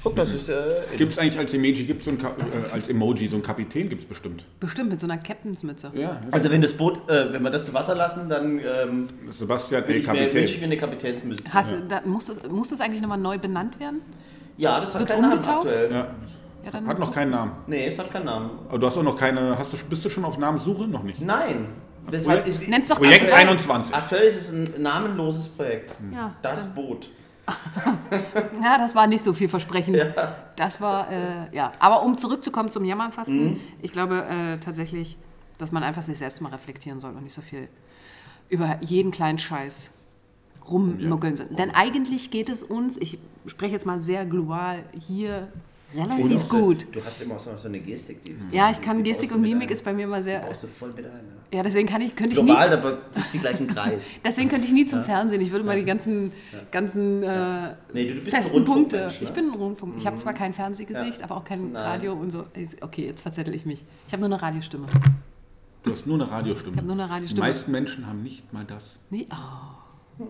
Guck, das ist äh,
Gibt es eigentlich als Emoji, gibt's so ein äh, als Emoji so einen Kapitän, gibt es bestimmt.
Bestimmt mit so einer Captainsmütze.
Ja,
Also wenn das Boot, äh, wenn wir das zu Wasser lassen, dann ähm,
Sebastian
ich mir, wünsche ich
Kapitän.
mir eine Kapitänsmütze.
Hast, du- da, muss, das, muss das eigentlich nochmal neu benannt werden?
Ja, das hat
Wird's
keinen Namen
umgetauft?
aktuell.
Ja,
Ja, dann
hat noch keinen Namen.
Nee, es hat keinen Namen.
Aber du hast auch noch keine. Hast du, bist du schon auf Namenssuche? Noch nicht.
Nein. Das hat, ist,
Projekt
aktuell.
21.
aktuell ist es ein namenloses Projekt.
Ja,
Das Boot.
Ja, das war nicht so vielversprechend. Das war, äh, ja. Aber um zurückzukommen zum Jammerfasten,
Mhm.
ich glaube äh, tatsächlich, dass man einfach sich selbst mal reflektieren soll und nicht so viel über jeden kleinen Scheiß rummuggeln soll. Denn eigentlich geht es uns, ich spreche jetzt mal sehr global, hier relativ
so-
gut.
Du hast immer auch so so eine Gestik. Die,
Ja, ich kann
die
Gestik und Mimik ist bei mir mal
Die
sehr.
baust du voll mit ein. Ja.
Ja, deswegen kann ich, könnte ich nie.
Global, aber sitzt sie gleich im Kreis.
Deswegen könnte ich nie zum Fernsehen. Ich würde mal die ganzen, ganzen äh,
Nee, du, du bist ein
festen Punkte.
Ne?
Ich bin ein Rundfunk. Ich habe zwar kein Fernsehgesicht, aber auch kein
Nein.
Radio und so. Okay, jetzt verzettel ich mich. Ich habe nur eine Radiostimme.
Du hast nur eine Radiostimme.
Ich habe nur eine
Die
Radiostimme.
meisten Menschen haben nicht mal das.
Nee, oh.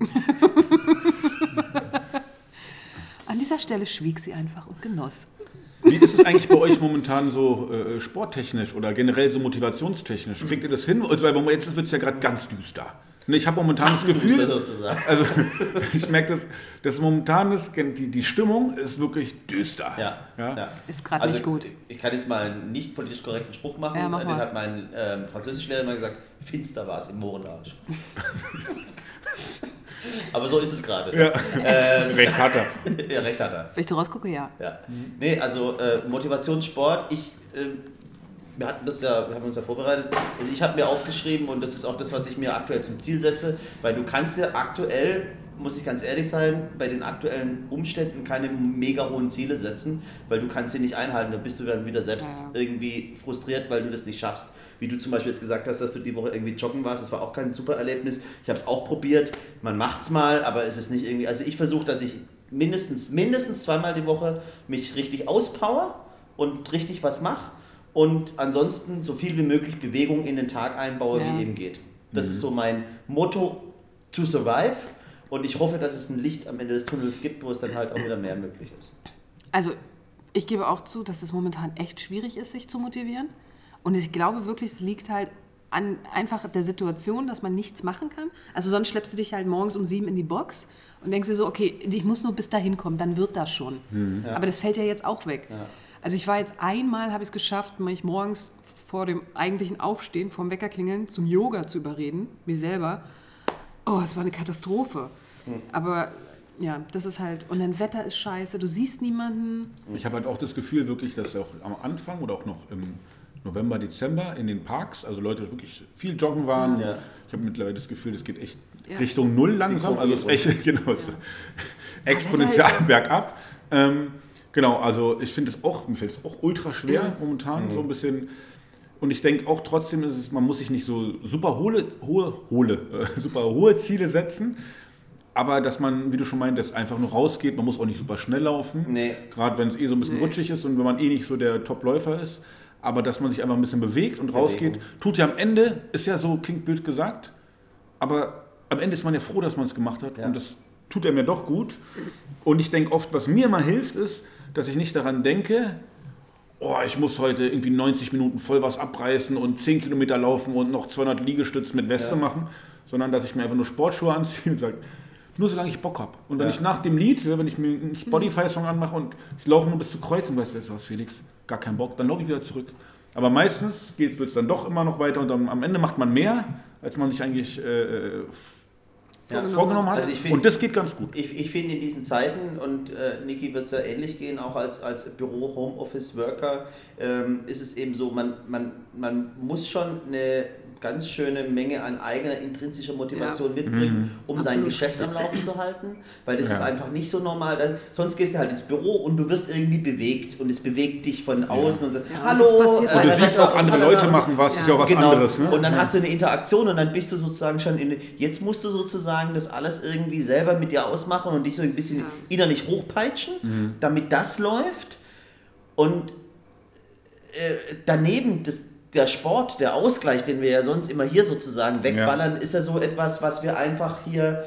An dieser Stelle schwieg sie einfach und genoss.
Wie ist es eigentlich bei euch momentan so äh, sporttechnisch oder generell so motivationstechnisch? Kriegt ihr das hin? Also, weil jetzt wird es ja gerade ganz düster. Ne, Ich habe momentan das Gefühl,
sozusagen.
also ich merke, dass das momentan ist, die, die Stimmung ist wirklich düster.
Ja,
Ja?
ja.
Ist gerade
Also,
nicht gut.
Ich kann jetzt mal einen nicht politisch korrekten Spruch machen.
Ja, mach
Den
mal.
hat mein ähm, Französischlehrer immer gesagt, finster war es im Mohrenarsch. Aber so ist es gerade.
Ja. Recht hat er.
ja, recht hat er.
Wenn ich da rausgucke, ja.
Ja. Nee, also äh, Motivationssport, ich, äh, wir hatten das ja, wir haben uns ja vorbereitet. Also ich habe mir aufgeschrieben und das ist auch das, was ich mir aktuell zum Ziel setze, weil du kannst dir aktuell, muss ich ganz ehrlich sein, bei den aktuellen Umständen keine mega hohen Ziele setzen, weil du kannst sie nicht einhalten. Da bist du dann wieder selbst
Ja.
irgendwie frustriert, weil du das nicht schaffst. Wie du zum Beispiel jetzt gesagt hast, dass du die Woche irgendwie joggen warst, das war auch kein super Erlebnis. Ich habe es auch probiert. Man macht es mal, aber es ist nicht irgendwie. Also ich versuche, dass ich mindestens, mindestens zweimal die Woche mich richtig auspower und richtig was mache und ansonsten so viel wie möglich Bewegung in den Tag einbaue,
Ja.
wie eben geht. Das ist so mein Motto to survive und ich hoffe, dass es ein Licht am Ende des Tunnels gibt, wo es dann halt auch wieder mehr möglich ist.
Also, ich gebe auch zu, dass es momentan echt schwierig ist, sich zu motivieren. Und ich glaube wirklich, es liegt halt an einfach der Situation, dass man nichts machen kann. Also sonst schleppst du dich halt morgens um sieben in die Box und denkst dir so, okay, ich muss nur bis dahin kommen, dann wird das schon. Aber das fällt ja jetzt auch weg. Also ich war jetzt einmal, habe ich es geschafft, mich morgens vor dem eigentlichen Aufstehen, vorm Weckerklingeln, zum Yoga zu überreden, mir selber. Oh, es war eine Katastrophe. Aber ja, das ist halt, und dein Wetter ist scheiße, du siehst niemanden.
Ich habe halt auch das Gefühl wirklich, dass auch am Anfang oder auch noch im November, Dezember in den Parks, also Leute wirklich viel joggen waren.
Ja.
Ich habe mittlerweile das Gefühl, das geht echt
Ja.
Richtung Null langsam. Also es ist echt genau,
Wetter
exponentiell
ja-
bergab. Ähm, genau, also ich finde es auch, mir fällt es auch ultra schwer
Ja.
momentan, so ein bisschen. Und ich denke auch trotzdem ist es, man muss sich nicht so super hohe, hohe, hohe, äh, super hohe Ziele setzen. Aber dass man, wie du schon meintest, einfach nur rausgeht, man muss auch nicht super schnell laufen.
Nee.
Gerade wenn es eh so ein bisschen
Nee.
rutschig ist und wenn man eh nicht so der Top-Läufer ist. Aber dass man sich einfach ein bisschen bewegt und rausgeht, tut ja am Ende, ist ja so, klingt blöd gesagt, aber am Ende ist man ja froh, dass man es gemacht hat.
Ja.
Und das tut er mir doch gut. Und ich denke oft, was mir mal hilft, ist, dass ich nicht daran denke, oh, ich muss heute irgendwie 90 Minuten voll was abreißen und 10 Kilometer laufen und noch 200 Liegestütze mit Weste
Ja.
machen, sondern dass ich mir einfach nur Sportschuhe anziehe und sage, nur solange ich Bock habe. Und wenn
Ja.
ich nach dem Lied, wenn ich mir einen Spotify-Song anmache und ich laufe nur bis zur Kreuzung, weißt du was, Felix, gar keinen Bock, dann laufe ich wieder zurück. Aber meistens wird es dann doch immer noch weiter und dann, am Ende macht man mehr, als man sich eigentlich äh, äh,
Ja.
vorgenommen hat.
Also find-
und das geht ganz gut.
Ich, ich finde in diesen Zeiten, und äh, Niki wird es ja ähnlich gehen, auch als, als Büro-Homeoffice-Worker, ähm, ist es eben so, man, man, man muss schon eine ganz schöne Menge an eigener intrinsischer Motivation mitbringen, um sein
Absolut.
Geschäft am Laufen zu halten, weil das
Ja.
ist einfach nicht so normal. Sonst gehst du halt ins Büro und du wirst irgendwie bewegt und es bewegt dich von außen und so,
Ja,
hallo.
passiert
äh,
Und du
Ja,
siehst auch andere Leute machen was, ist ja auch was
Genau.
anderes. Ne?
Und dann hast du eine Interaktion und dann bist du sozusagen schon in. Jetzt musst du sozusagen das alles irgendwie selber mit dir ausmachen und dich so ein bisschen
Ja.
innerlich hochpeitschen, damit das läuft. Und äh, daneben das, der Sport, der Ausgleich, den wir ja sonst immer hier sozusagen wegballern, ist ja so etwas, was wir einfach hier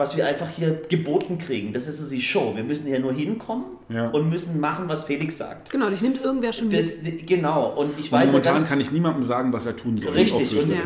was wir einfach hier geboten kriegen. Das ist so die Show. Wir müssen hier nur hinkommen
Ja.
und müssen machen, was Felix sagt.
Genau, dich nimmt irgendwer schon mit.
Das, genau. Und ich
Und
weiß ja
momentan
ganz
kann ich niemandem sagen, was er tun soll.
Richtig. Und.
Ja.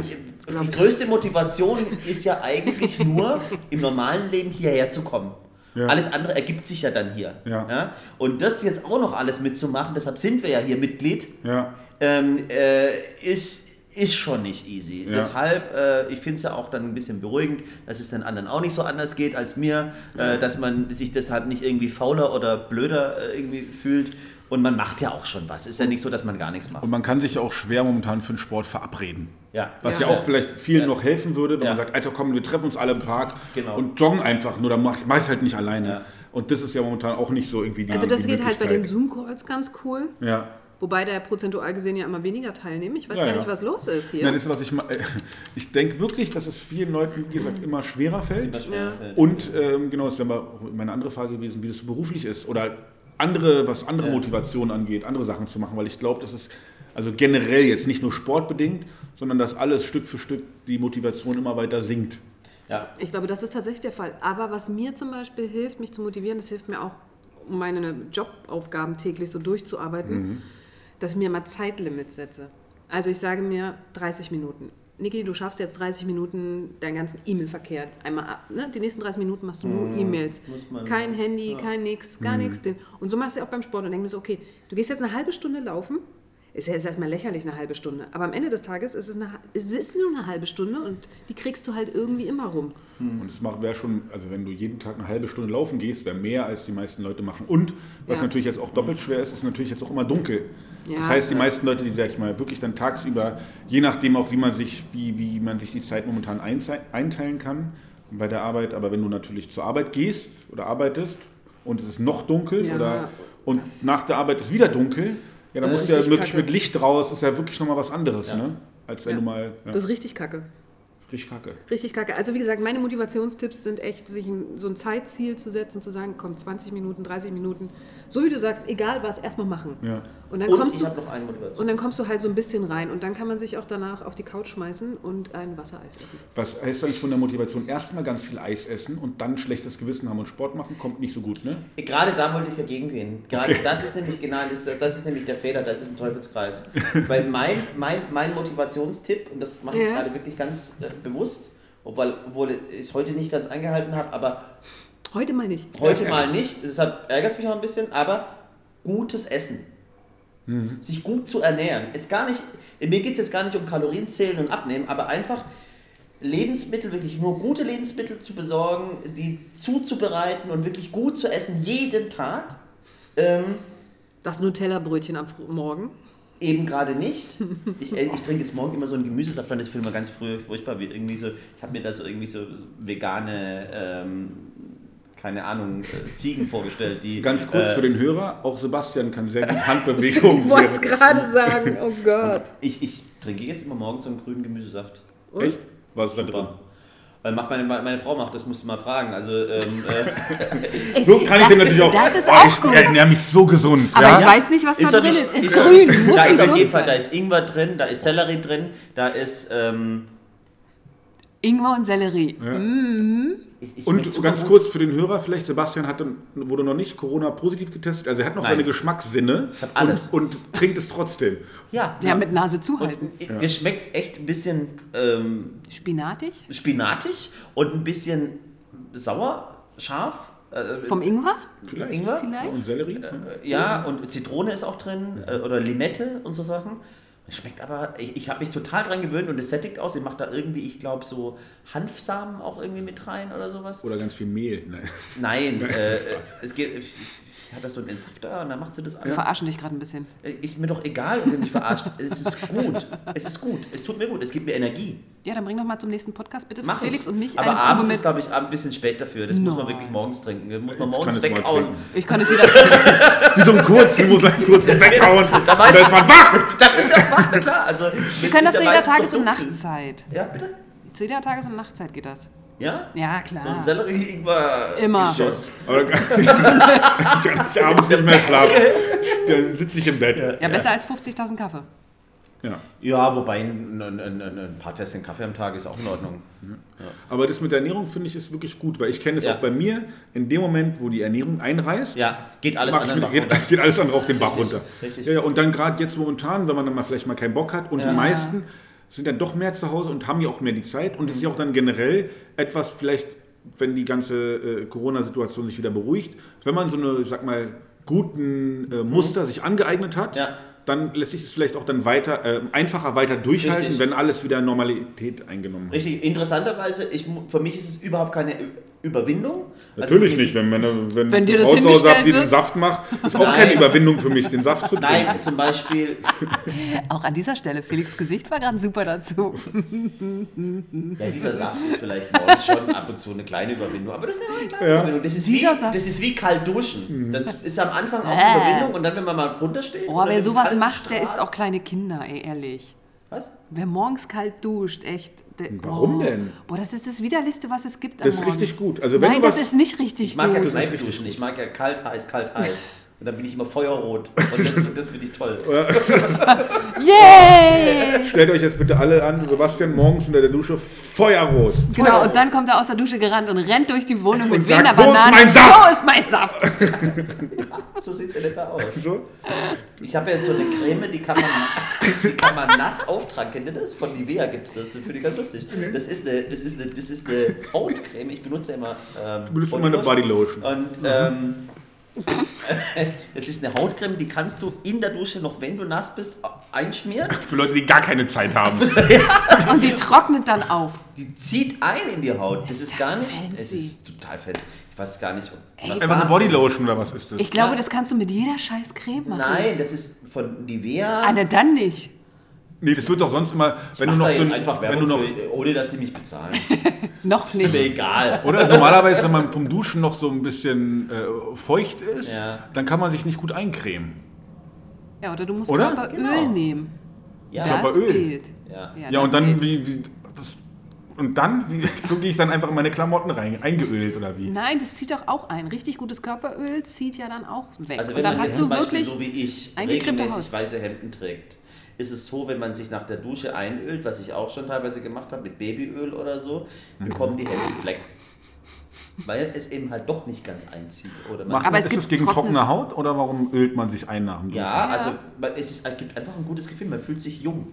die größte Motivation ist ja eigentlich nur, im normalen Leben hierher zu kommen.
Ja.
Alles andere ergibt sich ja dann hier.
Ja.
Und das jetzt auch noch alles mitzumachen, deshalb sind wir ja hier Mitglied,
Ja.
ähm, äh, ist, ist schon nicht easy.
Ja.
Deshalb, äh, ich finde es ja auch dann ein bisschen beruhigend, dass es den anderen auch nicht so anders geht als mir, äh, dass man sich deshalb nicht irgendwie fauler oder blöder äh, irgendwie fühlt. Und man macht ja auch schon was. Ist ja nicht so, dass man gar nichts macht.
Und man kann sich ja auch schwer momentan für den Sport verabreden.
Ja.
Was ja,
Ja.
auch vielleicht vielen
Ja.
noch helfen würde, wenn
Ja.
man sagt, Alter, komm, wir treffen uns alle im Park
Genau.
und joggen einfach. Nur dann mach ich es halt nicht alleine.
Ja.
Und das ist ja momentan auch nicht so irgendwie die
also das
die
geht halt bei den. Zoom-Calls ganz cool.
Ja.
Wobei da ja prozentual gesehen ja immer weniger teilnehmen. Ich weiß
Ja,
gar
ja.
nicht, was los ist hier.
Ja, das ist, was ich Ich denke wirklich, dass es vielen Leuten, wie gesagt, immer schwerer fällt.
Ja.
Und ähm, genau, das wäre mal meine andere Frage gewesen, wie das so beruflich ist. Oder andere, was andere
Ja.
Motivationen angeht, andere Sachen zu machen. Weil ich glaube, das ist also generell jetzt nicht nur sportbedingt, sondern dass alles Stück für Stück die Motivation immer weiter sinkt.
Ja.
Ich glaube, das ist tatsächlich der Fall. Aber was mir zum Beispiel hilft, mich zu motivieren, das hilft mir auch um meine Jobaufgaben täglich so durchzuarbeiten, dass ich mir mal Zeitlimits setze. Also ich sage mir 30 Minuten. Niki, du schaffst jetzt 30 Minuten deinen ganzen E-Mail-Verkehr einmal ab. Ne? Die nächsten 30 Minuten machst du nur E-Mails.
muss man-
Kein Handy, kein nix, gar nichts. Den- Und so machst du auch beim Sport und denkst so, okay, du gehst jetzt eine halbe Stunde laufen. Ist ja jetzt erstmal lächerlich, eine halbe Stunde. Aber am Ende des Tages ist es, eine, es ist nur eine halbe Stunde und die kriegst du halt irgendwie immer rum.
Und das wäre schon, also wenn du jeden Tag eine halbe Stunde laufen gehst, wäre mehr als die meisten Leute machen. Und was
Ja.
natürlich jetzt auch doppelt schwer ist, ist natürlich jetzt auch immer dunkel.
Ja.
Das heißt, die meisten Leute, die, sag ich mal, wirklich dann tagsüber, je nachdem auch, wie man sich, wie, wie man sich die Zeit momentan einteilen kann bei der Arbeit, aber wenn du natürlich zur Arbeit gehst oder arbeitest und es ist noch dunkel
Ja,
oder und nach der Arbeit ist wieder dunkel, ja, dann musst du ja wirklich
kacke.
mit Licht raus, ist ja wirklich nochmal was anderes,
Ja.
ne? Als wenn
Ja.
du mal, ja,
Das ist richtig kacke.
Richtig kacke.
Richtig kacke. Also wie gesagt, meine Motivationstipps sind echt, sich ein, so ein Zeitziel zu setzen, zu sagen, komm, 20 Minuten, 30 Minuten. So wie du sagst, egal was, erstmal machen.
Ja.
Und dann
Und
kommst
ich
du
habe noch eine Motivation.
und dann kommst du halt so ein bisschen rein und dann kann man sich auch danach auf die Couch schmeißen und ein Wassereis essen.
Was heißt eigentlich von der Motivation? Erstmal ganz viel Eis essen und dann schlechtes Gewissen haben und Sport machen, kommt nicht so gut, ne?
Gerade da wollte ich dagegen gehen. Gerade das ist nämlich genau, das, das ist nämlich der Fehler, das ist ein Teufelskreis. Weil mein, mein, mein Motivationstipp, und das mache ich
Ja.
gerade wirklich ganz äh, bewusst, obwohl, obwohl ich es heute nicht ganz eingehalten habe, aber
Heute mal nicht.
heute mal nicht, deshalb ärgert es mich noch ein bisschen, aber gutes Essen. Sich gut zu ernähren. Jetzt gar nicht, mir geht es jetzt gar nicht um Kalorienzählen und Abnehmen, aber einfach Lebensmittel, wirklich nur gute Lebensmittel zu besorgen, die zuzubereiten und wirklich gut zu essen, jeden Tag. Ähm,
Das Nutella-Brötchen am Morgen.
Eben gerade nicht. Ich, äh, ich trinke jetzt morgen immer so einen Gemüsesaft, fand das Film mal ganz früh furchtbar wird. Irgendwie so, ich habe mir da so irgendwie so vegane, ähm, keine Ahnung, äh, Ziegen vorgestellt, die.
Ganz kurz
äh,
für den Hörer, auch Sebastian kann sehr gut Handbewegungen.
Ich wollte es gerade sagen. Oh Gott.
Ich, ich trinke jetzt immer morgens so einen grünen Gemüsesaft.
Echt? Was ist da drin?
Weil macht meine, meine Frau macht, das musst du mal fragen. Also, ähm, äh,
So kann ich den natürlich auch.
Das ist
Oh,
auch
ich
gut.
ernähre mich so gesund.
Aber
ja?
ich weiß nicht, was da
doch
drin
nicht-
ist. Ist,
doch-
grün. Muss
da ist auf jeden Fall, da ist Ingwer drin, da ist Sellerie drin, da ist. Ähm,
Ingwer und Sellerie.
ich, ich
Und ganz kurz für den Hörer, vielleicht Sebastian hat, wurde noch nicht Corona positiv getestet, also er hat noch
Nein.
seine Geschmackssinne. Und, und trinkt es trotzdem.
Ja,
Ja, mit Nase zuhalten.
Und es schmeckt echt ein bisschen ähm,
Spinatig?
spinatig und ein bisschen sauer, scharf. Äh,
Vom Ingwer?
Vielleicht.
Ingwer.
Vielleicht?
Und Sellerie?
Äh, ja, und Zitrone ist auch drin äh, oder Limette und so Sachen. Es schmeckt aber, ich, ich habe mich total dran gewöhnt und es sättigt aus. Sie macht da irgendwie, ich glaube, so Hanfsamen auch irgendwie mit rein oder sowas.
Oder ganz viel Mehl. Nein.
Nein, äh, es geht. Ich, ich hat das so einen Entsafter und dann macht sie das
Wir
alles.
verarschen dich gerade ein bisschen.
Äh, Ist mir doch egal, ob ihr mich verarscht. Es ist gut. Es ist gut. Es tut mir gut. Es gibt mir Energie.
Ja, dann bring doch mal zum nächsten Podcast bitte
Mach
Felix
ich.
und mich
Aber abends ist, glaube ich, ein bisschen spät dafür. Das muss man wirklich morgens trinken. Das muss man
Ich
morgens
kann es mal
weghauen.
trinken.
Ich kann es jederzeit.
Wie so ein kurzen, muss einen kurzen weghauen.
Da weiß
dann ist man wach.
Da bist du wach, klar. Also,
Wir können das zu jeder Tages- und Nachtzeit.
Ja, bitte?
Zu jeder Tages- und Nachtzeit geht das.
Ja?
Ja,
So ein
klar.
Sellerie ingwer
Immer.
Kann ich, abends nicht mehr schlafen. Dann sitze ich im Bett.
Ja, besser als 50.000 Kaffee.
Ja.
Ja, wobei ein, ein, ein, ein paar Tässchen Kaffee am Tag ist auch in Ordnung.
Aber das mit der Ernährung finde ich ist wirklich gut, weil ich kenne es
Ja.
auch bei mir. In dem Moment, wo die Ernährung einreißt,
Ja, geht alles
mir,
Bach
geht, geht alles andere auch den Bach
Richtig,
runter.
richtig.
Ja, ja, und dann gerade jetzt momentan, wenn man dann mal vielleicht mal keinen Bock hat und
Ja.
die meisten sind dann doch mehr zu Hause und haben ja auch mehr die Zeit und es ist ja auch dann generell etwas vielleicht, wenn die ganze äh, Corona-Situation sich wieder beruhigt, wenn man so eine, ich sag mal, guten äh, Muster sich angeeignet hat,
Mhm. Ja.
dann lässt sich es vielleicht auch dann weiter, äh, einfacher weiter durchhalten,
Richtig.
wenn alles wieder Normalität eingenommen hat.
Richtig, interessanterweise, ich, für mich ist es überhaupt keine Überwindung. Also
Natürlich nicht, wenn, meine, wenn,
Wenn dir
die
das
Frau zu die den. Saft macht, ist auch
Nein.
keine Überwindung für mich, den Saft zu trinken.
Nein, zum Beispiel,
Auch an dieser Stelle, Felix Gesicht war gerade super dazu.
ja, dieser Saft ist vielleicht morgens schon ab und zu eine kleine Überwindung, aber das ist eine kleine
Ja.
Überwindung. Das ist, wie,
Saft.
das ist wie kalt duschen. Das ist am Anfang auch
Äh.
eine Überwindung und dann, wenn man mal runtersteht.
Oh, wer sowas macht, der
Strahl-
ist auch kleine Kinder, ey, ehrlich.
Was?
Wer morgens kalt duscht, echt.
Warum
oh.
denn?
Boah, das ist das Widerlichste, was es gibt am
Das ist
Morgen.
richtig gut. Also wenn
Nein,
du
das
was,
ist nicht richtig
Ich mag ja
gut.
Kneipe duschen. Ich mag ja kalt, heiß, kalt, heiß. Und dann bin ich immer feuerrot. Und das, das finde ich toll.
Yay!
Stellt euch jetzt bitte alle an, Sebastian morgens unter der Dusche feuerrot.
Genau, und dann kommt er aus der Dusche gerannt und rennt durch die Wohnung mit
Und sagt,
wehender
"Wo ist
Banane.
mein Saft?"
So ist mein Saft!
So sieht es in etwa aus.
So?
Ich habe jetzt so eine Creme, die kann man, die nass auftragen. Kennt ihr das? Von Nivea gibt es das. Das finde ich ganz lustig. Das ist eine, das ist eine, das ist eine Hautcreme. Ich benutze ja immer. Ähm,
Du benutzt immer eine
Bodylotion. Und ähm, es ist eine Hautcreme, die kannst du in der Dusche noch, wenn du nass bist, einschmieren.
Für Leute, die gar keine Zeit haben.
Und die trocknet dann auf.
Die zieht ein in die Haut. Das ist gar nicht.
fancy.
Es ist total fancy. Ich weiß gar nicht. was
Einfach eine Bodylotion oder was ist das?
Ich glaube, das kannst du mit jeder scheiß Creme machen.
Nein, das ist von Nivea.
Ah, na dann nicht.
Nee, das wird doch sonst immer, wenn du noch
da
so
einfach
wenn du noch
für, ohne dass sie mich bezahlen.
Noch
Das ist mir
nicht.
egal.
Oder normalerweise, wenn man vom Duschen noch so ein bisschen äh, feucht ist,
Ja.
dann kann man sich nicht gut eincremen.
Ja, oder du musst
Oder?
Körperöl
Genau.
nehmen.
Ja,
Das
Körperöl.
geht.
Ja.
Ja,
das
und dann, wie, wie das, und dann, wie, so gehe ich dann einfach in meine Klamotten rein, eingeölt oder wie?
Nein, das zieht doch auch ein. Richtig gutes Körperöl zieht ja dann auch weg.
Also
und
wenn
dann
man
hast du wirklich
so wie ich regelmäßig
Haut.
weiße Hemden trägt, ist es so, wenn man sich nach der Dusche einölt, was ich auch schon teilweise gemacht habe mit Babyöl oder so,
Mhm.
bekommen die Hemden Flecken. Weil es eben halt doch nicht ganz einzieht. Oder man
Aber
man,
es
ist
gibt
es gegen trockene Haut oder warum ölt man sich ein nach dem Duschen?
ja, also es, ist, es gibt einfach ein gutes Gefühl. Man fühlt sich jung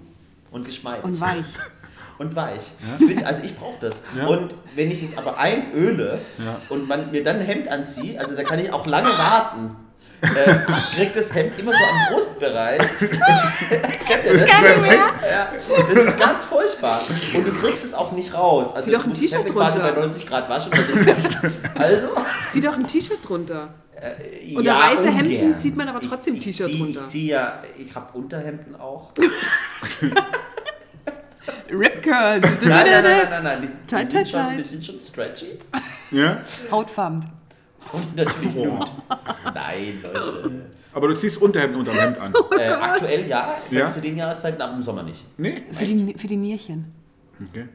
und geschmeidig.
und weich.
und weich. Ich find, also ich brauche das.
Ja.
Und wenn ich es aber einöle
Ja.
und man mir dann ein Hemd anziehe, also da kann ich auch lange warten. Äh, kriegt das Hemd immer so am Brustbereich. Kennt ihr das? Ja, das ist ganz furchtbar. Und du kriegst es auch nicht raus. Also
Zieh doch ein T-Shirt drunter.
bei 90 Grad waschen. Also,
Zieh doch ein T-Shirt drunter.
äh,
Unter weiße
ungern.
Hemden zieht man aber trotzdem T-Shirt drunter.
Ich ziehe ja, ich habe Unterhemden auch.
Rip Curl.
Nein, nein, nein, nein, nein, nein. Die, die, sind, schon, die sind schon stretchy.
Ja?
Hautfarben.
Und natürlich Blut. Nein, Leute.
Aber du ziehst Unterhemden unterm Hemd an.
Äh, aktuell ja,
Ja?
zu den Jahreszeiten, aber im Sommer nicht.
Nee?
Für die, für die Nierchen.
Okay.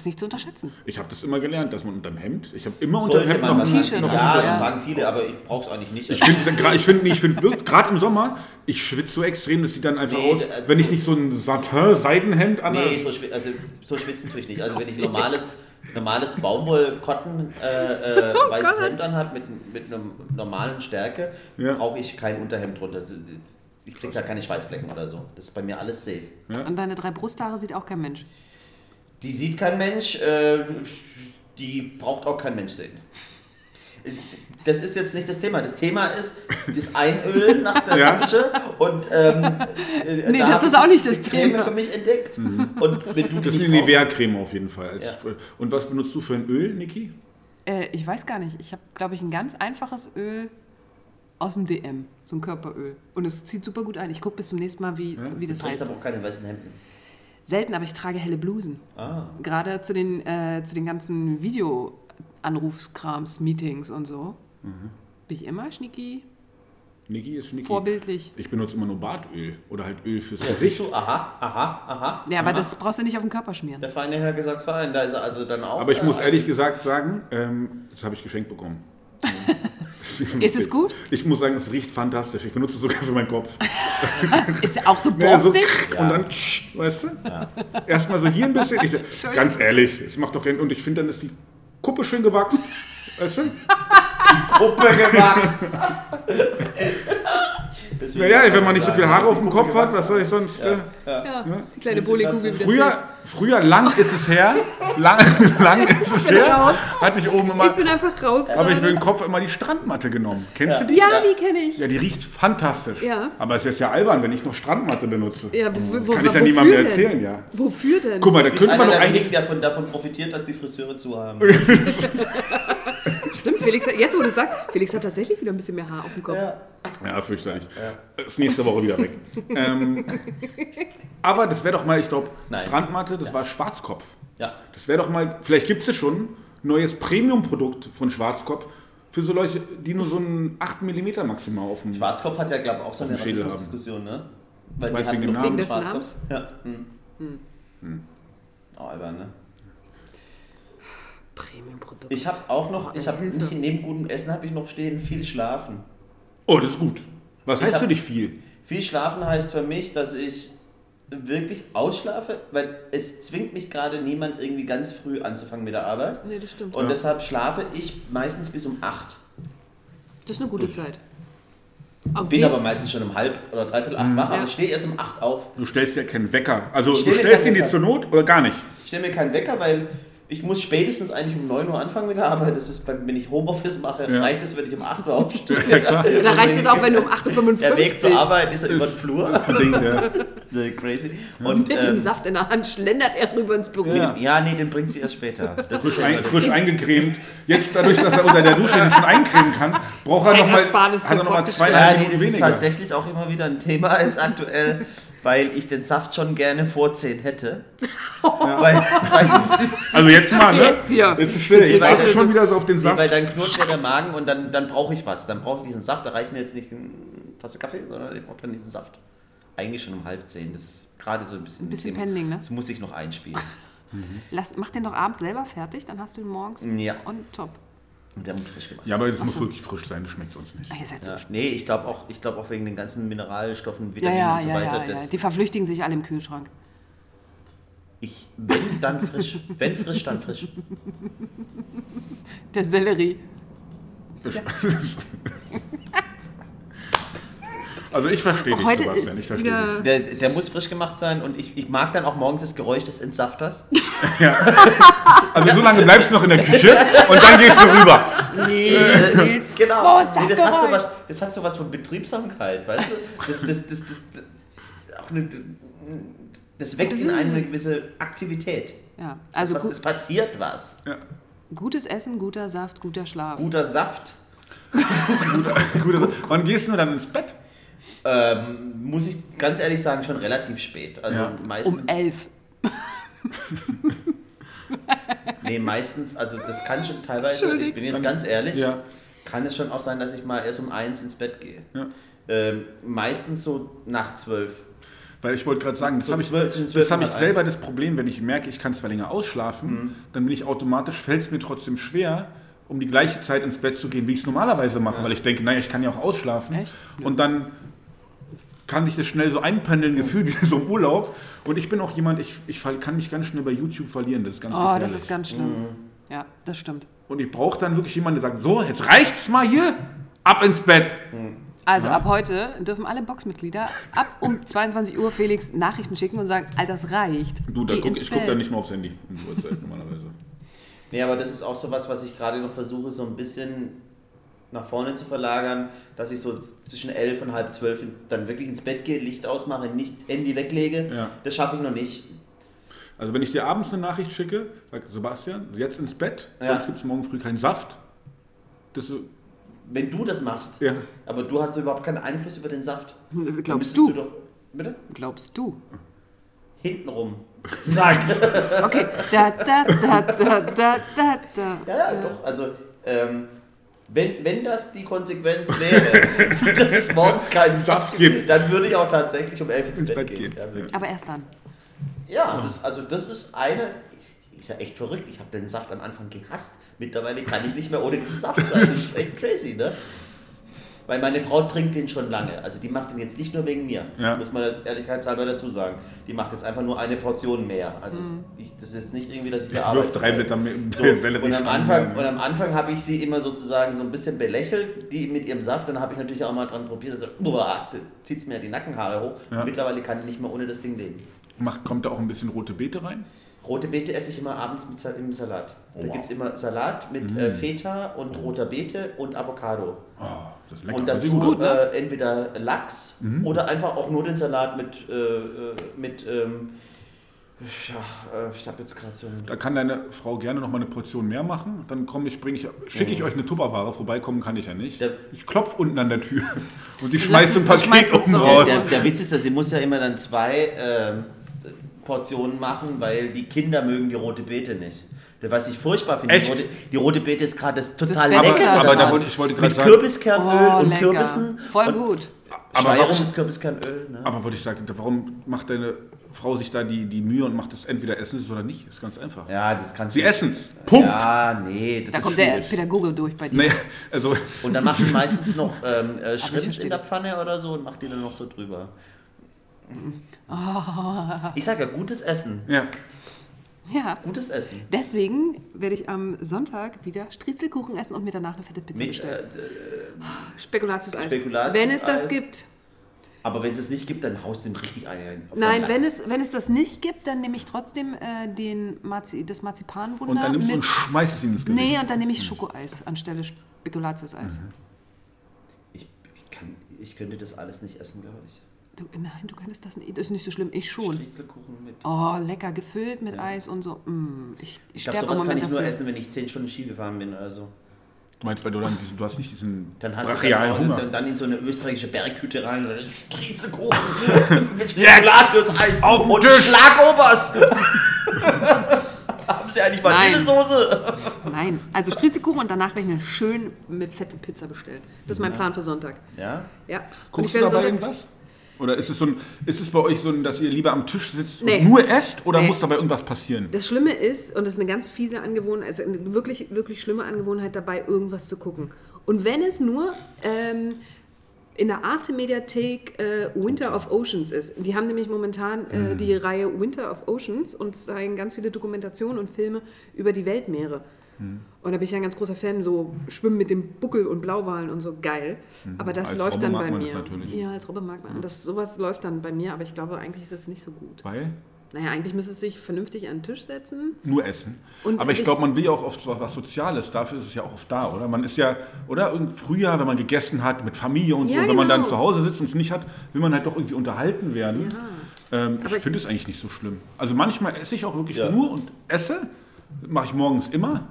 Ist nicht zu unterschätzen.
Ich habe das immer gelernt, dass man unterm Hemd, ich habe immer unterm
Sollte
Hemd noch ein
T-Shirt
Ja,
Ja.
das sagen viele, aber ich brauche es eigentlich nicht.
Ich finde, ich finde, ich finde, gerade im Sommer, ich schwitze so extrem, das sieht dann einfach
Nee,
aus,
also-
wenn ich nicht so ein Satin-Seidenhemd an
Nee, so, schwi- also, so schwitzen tue ich nicht. Also wenn ich normales, normales Baumwoll-Cotton äh, äh,
Oh
weißes
Gott.
Hemd anhat mit, mit einer normalen Stärke,
Ja.
brauche ich kein Unterhemd drunter. Ich kriege da keine Schweißflecken oder so. Das ist bei mir alles safe.
Und deine drei Brusthaare sieht auch kein Mensch.
Die sieht kein Mensch, äh, die braucht auch kein Mensch sehen. Das ist jetzt nicht das Thema. Das Thema ist das Einölen nach der
Ja.
Dusche und ähm, äh,
Nee,
da
das ist
ich
auch nicht das
Creme
Thema.
für mich entdeckt. Und wenn du die
Das ist eine Nivea-Creme auf jeden Fall. Als,
Ja.
Und was benutzt du für ein Öl, Niki?
Äh, ich weiß gar nicht. Ich habe, glaube ich, ein ganz einfaches Öl aus dem DM. So ein Körperöl. Und es zieht super gut ein. Ich gucke bis zum nächsten Mal, wie, wie das
Du trägst
heißt.
aber auch keine weißen Hemden.
Selten, aber ich trage helle Blusen.
Ah.
Gerade zu den, äh, zu den ganzen Videoanrufskrams, Meetings und so.
Mhm.
Bin ich immer schnicki,
Niki ist Niki.
vorbildlich.
Ich benutze immer nur Bartöl oder halt Öl fürs
Ja,
Gesicht.
siehst du, aha, aha, aha.
Ja, aber das brauchst du nicht auf den Körper schmieren.
Der feine Herr Gesangsverein, da ist er also dann auch.
Aber ich muss
äh,
ehrlich gesagt sagen, ähm, das habe ich geschenkt bekommen.
Ist es gut?
Ich muss sagen, es riecht fantastisch. Ich benutze es sogar für meinen Kopf.
Ist ja auch so
Ja, so,
borstig.
und dann, weißt du? Erstmal so hier ein bisschen. Ich, so, ganz ehrlich, es macht doch keinen. Und ich finde, dann ist die Kuppe schön gewachsen. Weißt du?
Kuppe gewachsen.
Naja, wenn man nicht so viel Haare auf
die
dem Kopf hat, was soll ich sonst. Äh,
Ja, die kleine wieder
früher, früher, lang ist es her. Lang, lang ist es her.
raus.
Hatte ich oben
Ich
immer.
bin einfach raus.
Aber ich für den Kopf immer die Strandmatte genommen. Kennst du die?
Ja, die kenne ich.
Ja, die riecht fantastisch.
Ja.
Aber es ist ja albern, wenn ich noch Strandmatte benutze.
Ja, wo, wo,
Kann ich ja niemandem mehr erzählen, ja.
Wofür denn?
Guck mal, da könnte man doch eigentlich.
der davon, davon profitiert, dass die Friseure zu haben.
Stimmt, Felix, hat- jetzt wo du sagst, Felix hat tatsächlich wieder ein bisschen mehr Haar auf dem Kopf.
Ja, fürchterlich. Ist nächste Woche wieder weg. ähm, aber das wäre doch mal, ich glaube,
Nein.
Strandmatte, das war Schwarzkopf.
Ja.
Das wäre doch mal, vielleicht gibt es ja schon, neues Premium-Produkt von Schwarzkopf für so Leute, die nur so ein 8 mm maximal auf dem.
Schwarzkopf hat ja, glaube ich, auch so eine Rassismusdiskussion, ne? Weil
Meinst du
hatten doch
Wegen des
Schwarzkopf. Ja. Hm. Oh, albern, ne?
Premium-Produkt.
Ich habe auch noch, ich habe neben gutem Essen habe ich noch stehen viel schlafen.
Oh, das ist gut. Was heißt
hab-
für dich viel?
Viel schlafen heißt für mich, dass ich wirklich ausschlafe, weil es zwingt mich gerade niemand irgendwie ganz früh anzufangen mit der Arbeit.
Nee, das stimmt.
Und
Ja.
deshalb schlafe ich meistens bis um 8.
Das ist eine gute Zeit. Aber
Bin aber meistens schon um halb oder dreiviertel acht wach, aber
Ja.
ich stehe erst um 8 auf.
Du stellst ja keinen Wecker. Also
Ich
du stellst ihn die
Wecker.
zur Not oder gar nicht.
Ich stelle mir keinen Wecker, weil ich muss spätestens eigentlich um 9 Uhr anfangen mit der Arbeit. Das ist, wenn ich Homeoffice mache,
Ja.
reicht es, wenn ich um 8 Uhr aufstehe.
Ja, klar.
Da reicht es auch, wenn du um 8.55 Uhr
Der Weg zur. Arbeit ist ja über den Flur.
Bedingt, ja.
Crazy. Und,
Mit dem
ähm,
Saft in der Hand schlendert er rüber ins Büro.
Ja.
ja, nee, den bringt sie erst später. Das ist
Frisch,
ja
ein, frisch eingecremt. Jetzt dadurch, dass er unter der Dusche sich schon eincremen kann, braucht er nochmal hat er noch mal zwei
Ja,
drei
nee, das ist
weniger.
tatsächlich auch immer wieder ein Thema jetzt aktuell, weil ich den Saft schon gerne vor 10 hätte. Weil, weil,
Also jetzt mal, ne?
Jetzt hier.
Jetzt ist still. Ich warte schon wieder so auf den
nee,
Saft.
weil dann knurrt mir der Magen und dann, dann brauche ich was. Dann brauche ich diesen Saft. Da reicht mir jetzt nicht eine Tasse Kaffee, sondern ich brauche dann diesen Saft. Eigentlich schon um halb zehn. Das ist gerade so ein bisschen.
Ein bisschen pending, ne?
Das muss ich noch einspielen.
Lass, mach den doch abends selber fertig, dann hast du ihn morgens
Ja.
on top.
Und der muss frisch gemacht
Ja,
sein.
aber das muss wirklich frisch sein, das schmeckt sonst nicht.
Ach, ihr seid so
Ja, nee, ich glaube auch, ich glaub auch wegen den ganzen Mineralstoffen,
Ja,
Vitaminen
ja,
und so
ja,
weiter.
ja, ja.
das
Die verflüchtigen sich alle im Kühlschrank.
ich, wenn, dann frisch. Wenn frisch, dann frisch.
Der Sellerie.
Also ich verstehe dich,
Heute
Sebastian. Ich verstehe
wieder...
dich.
Der, der muss frisch gemacht sein und ich, ich mag dann auch morgens das Geräusch des Entsafters.
Also so lange bleibst du noch in der Küche und dann gehst du rüber.
genau.
Wo ist das
Nee, das, hat
Geräusch?
sowas, das hat sowas von Betriebsamkeit, weißt du? Das, das, das, das, das, auch eine, das weckt in einem eine gewisse Aktivität.
Ja, also
was, es passiert was.
gutes Essen, guter Saft, guter Schlaf.
Guter Saft
Gut, wann gehst du dann ins Bett?
Ähm, muss ich ganz ehrlich sagen, schon relativ spät. Also
Ja.
meistens.
Um elf.
Nee, meistens, also das kann schon teilweise, ich bin jetzt ganz ehrlich,
Ja.
kann es schon auch sein, dass ich mal erst um eins ins Bett gehe.
Ja.
Ähm, meistens so nach zwölf.
Weil ich wollte gerade sagen, das
So
habe ich, das hab ich selber das Problem, wenn ich merke, ich kann zwar länger ausschlafen,
Mhm.
dann bin ich automatisch, fällt es mir trotzdem schwer, um die gleiche Zeit ins Bett zu gehen, wie ich es normalerweise mache, weil ich denke, naja, ich kann ja auch ausschlafen.
Echt?
Und dann kann sich das schnell so einpendeln, gefühlt wie so im Urlaub. Und ich bin auch jemand, ich, ich kann mich ganz schnell bei YouTube verlieren, das ist ganz
Oh,
gefährlich.
das ist ganz schlimm.
Mhm.
Ja, das stimmt.
Und ich brauche dann wirklich jemanden, der sagt, so, jetzt reicht's mal hier, ab ins Bett.
Also ab heute dürfen alle Boxmitglieder ab um 22 Uhr Felix Nachrichten schicken und sagen, Alter, das reicht.
Du, da guck, ich gucke da nicht mal aufs Handy in Uhrzeit normalerweise.
Nee, aber das ist auch sowas, was ich gerade noch versuche, so ein bisschen nach vorne zu verlagern, dass ich so zwischen elf und halb zwölf in- dann wirklich ins Bett gehe, Licht ausmache, nicht Handy weglege.
Ja.
Das schaffe ich noch nicht.
Also wenn ich dir abends eine Nachricht schicke, sag Sebastian, jetzt ins Bett,
Ja.
sonst gibt es morgen früh keinen Saft. Das so,
Wenn du das machst,
ja.
aber du hast überhaupt keinen Einfluss über den Saft. Dann
Glaubst
müsstest
du?
doch. Bitte?
Glaubst du?
Hintenrum. Sag.
Okay. Da, da, da, da, da, da, da.
Ja, ja, doch. Also, ähm, wenn, wenn das die Konsequenz wäre, dass es morgens keinen Saft gibt, dann würde ich auch tatsächlich um elf ins,
Ins
Bett,
Bett
gehen.
gehen.
Aber erst dann.
ja das, also das ist eine. Ist ja echt verrückt. Ich habe den Saft am Anfang gehasst. Mittlerweile kann ich nicht mehr ohne diesen Saft sein. Das ist echt crazy, ne? Weil meine Frau trinkt den schon lange. Also die macht den jetzt nicht nur wegen mir.
Ja.
Muss man ehrlichkeitshalber dazu sagen. Die macht jetzt einfach nur eine Portion mehr. Also es, ich, das ist jetzt nicht irgendwie, dass ich hier
Wirf
arbeite.
drei Blätter
So,
Sellerie
und am Anfang, und am Anfang habe ich sie immer sozusagen so ein bisschen belächelt, die mit ihrem Saft. Dann habe ich natürlich auch mal dran probiert, so, boah, da zieht es mir die Nackenhaare hoch.
Ja.
Mittlerweile kann ich nicht mehr ohne das Ding leben.
Macht, kommt da auch ein bisschen rote Beete rein?
Rote Beete esse ich immer abends mit, im Salat. Da
Oh, wow.
gibt es immer Salat mit äh, Feta und roter Beete und Avocado.
Oh.
Und dazu
gut
ne?
äh, entweder Lachs oder einfach auch nur den Salat mit, äh, äh, mit ähm, ja, äh, ich habe jetzt gerade so
Da kann deine Frau gerne noch mal eine Portion mehr machen. Dann komme ich, bringe ich, schicke ich euch eine Tupperware. Vorbeikommen kann ich ja nicht.
Der-
Ich klopfe unten an der Tür und die schmeißt ein Paket
es
oben raus.
Der, der Witz ist, dass sie muss ja immer dann zwei ähm, Portionen machen, weil die Kinder mögen die rote Beete nicht. Was ich furchtbar finde, die
Echt?
rote, die rote Beete ist gerade das total
Aber,
leckere
aber da wollte, ich wollte gerade
Mit
sagen,
Kürbiskerönöl
Oh,
und
lecker.
Kürbissen.
Voll
und
gut.
Aber warum-
Kürbiskernöl. Ne?
aber wollte ich sagen, warum macht deine Frau sich da die, die Mühe und macht es entweder essen sie es oder nicht. Ist ganz einfach.
Ja, das kannst
Sie
du.
essen es. Punkt.
Ja, nee, das
Da
ist
kommt der
schwierig.
Pädagoge durch bei dir.
Nee, also,
Und dann machst du meistens noch ähm, äh,
verstehe
in der
das.
Pfanne oder so und mach die dann noch so drüber.
Ah.
Ich sag ja, gutes Essen.
ja.
Ja.
Gutes Essen.
Deswegen werde ich am Sonntag wieder Striezelkuchen essen und mir danach eine fette Pizza
Mit,
bestellen.
äh,
Spekulatius-Eis.
Spekulatius-Eis.
Wenn es das gibt.
aber wenn es es nicht gibt, dann haust du ihm richtig auf
Nein,
den
wenn es, wenn es das nicht gibt, dann nehme ich trotzdem äh, den Marzi das Marzipanwunder
Und dann nimmst du und
mit.
schmeißt es ihm ins Gesicht.
Nee, und dann nehme ich Schokoeis anstelle Spekulatius-Eis.
Ich, ich, kann, ich könnte das alles nicht essen, glaube ich.
Du, nein, du könntest das nicht. Das ist nicht so schlimm. Ich schon.
Striezelkuchen mit.
Oh, lecker, gefüllt mit Eis und so. Mm, ich ich
Ich glaube, sowas kann ich nur
dafür.
essen, wenn ich 10 Stunden Ski gefahren bin oder so.
Du meinst, weil du dann diesen, du hast nicht diesen
Dann hast du
brachialen
dann,
Hunger.
dann, dann in so eine österreichische Berghütte rein und dann Striezelkuchen mit Spekulatius-Eis
Auf
und. Schlagobers. Haben Sie eigentlich
Nein.
Vanillesoße?
Nein, also Striezelkuchen und danach werde ich mir schön mit fette Pizza bestellen. Das ist mein Plan für Sonntag.
Ja.
Ja. Und
Guckst
ich
du
werde
dabei
Sonntag.
irgendwas? Oder ist es, so ein, ist es bei euch so, dass ihr lieber am Tisch sitzt
Nee.
und nur esst oder
Nee.
muss dabei irgendwas passieren?
Das Schlimme ist, und das ist eine ganz fiese Angewohnheit, also eine wirklich, wirklich schlimme Angewohnheit dabei, irgendwas zu gucken. Und wenn es nur ähm, in der Arte-Mediathek äh, Winter of Oceans ist. Die haben nämlich momentan
Mhm.
äh, die Reihe Winter of Oceans und zeigen ganz viele Dokumentationen und Filme über die Weltmeere.
Mhm.
Und da bin ich ja ein ganz großer Fan, so Schwimmen mit dem Buckel und Blauwalen und so, geil. Aber das
Mhm. Als
läuft
Robbe
dann
mag
bei mir.
natürlich.
Ja, als Robbe mag man. Das, sowas läuft dann bei mir, aber ich glaube, eigentlich ist das nicht so gut.
Weil?
Naja, eigentlich müsste es sich vernünftig an den Tisch setzen.
Nur essen.
Und
Aber ich glaube, man will ja auch oft was Soziales. Dafür ist es ja auch oft da, oder? Man ist ja, oder? Irgend früher, wenn man gegessen hat mit Familie und so,
Ja,
und wenn man dann
genau.
zu Hause sitzt und es nicht hat, will man halt doch irgendwie unterhalten werden. Ähm,
Aber
ich
ich-
finde es eigentlich nicht so schlimm. Also manchmal esse ich auch wirklich
Ja.
nur und esse. Mache ich morgens immer.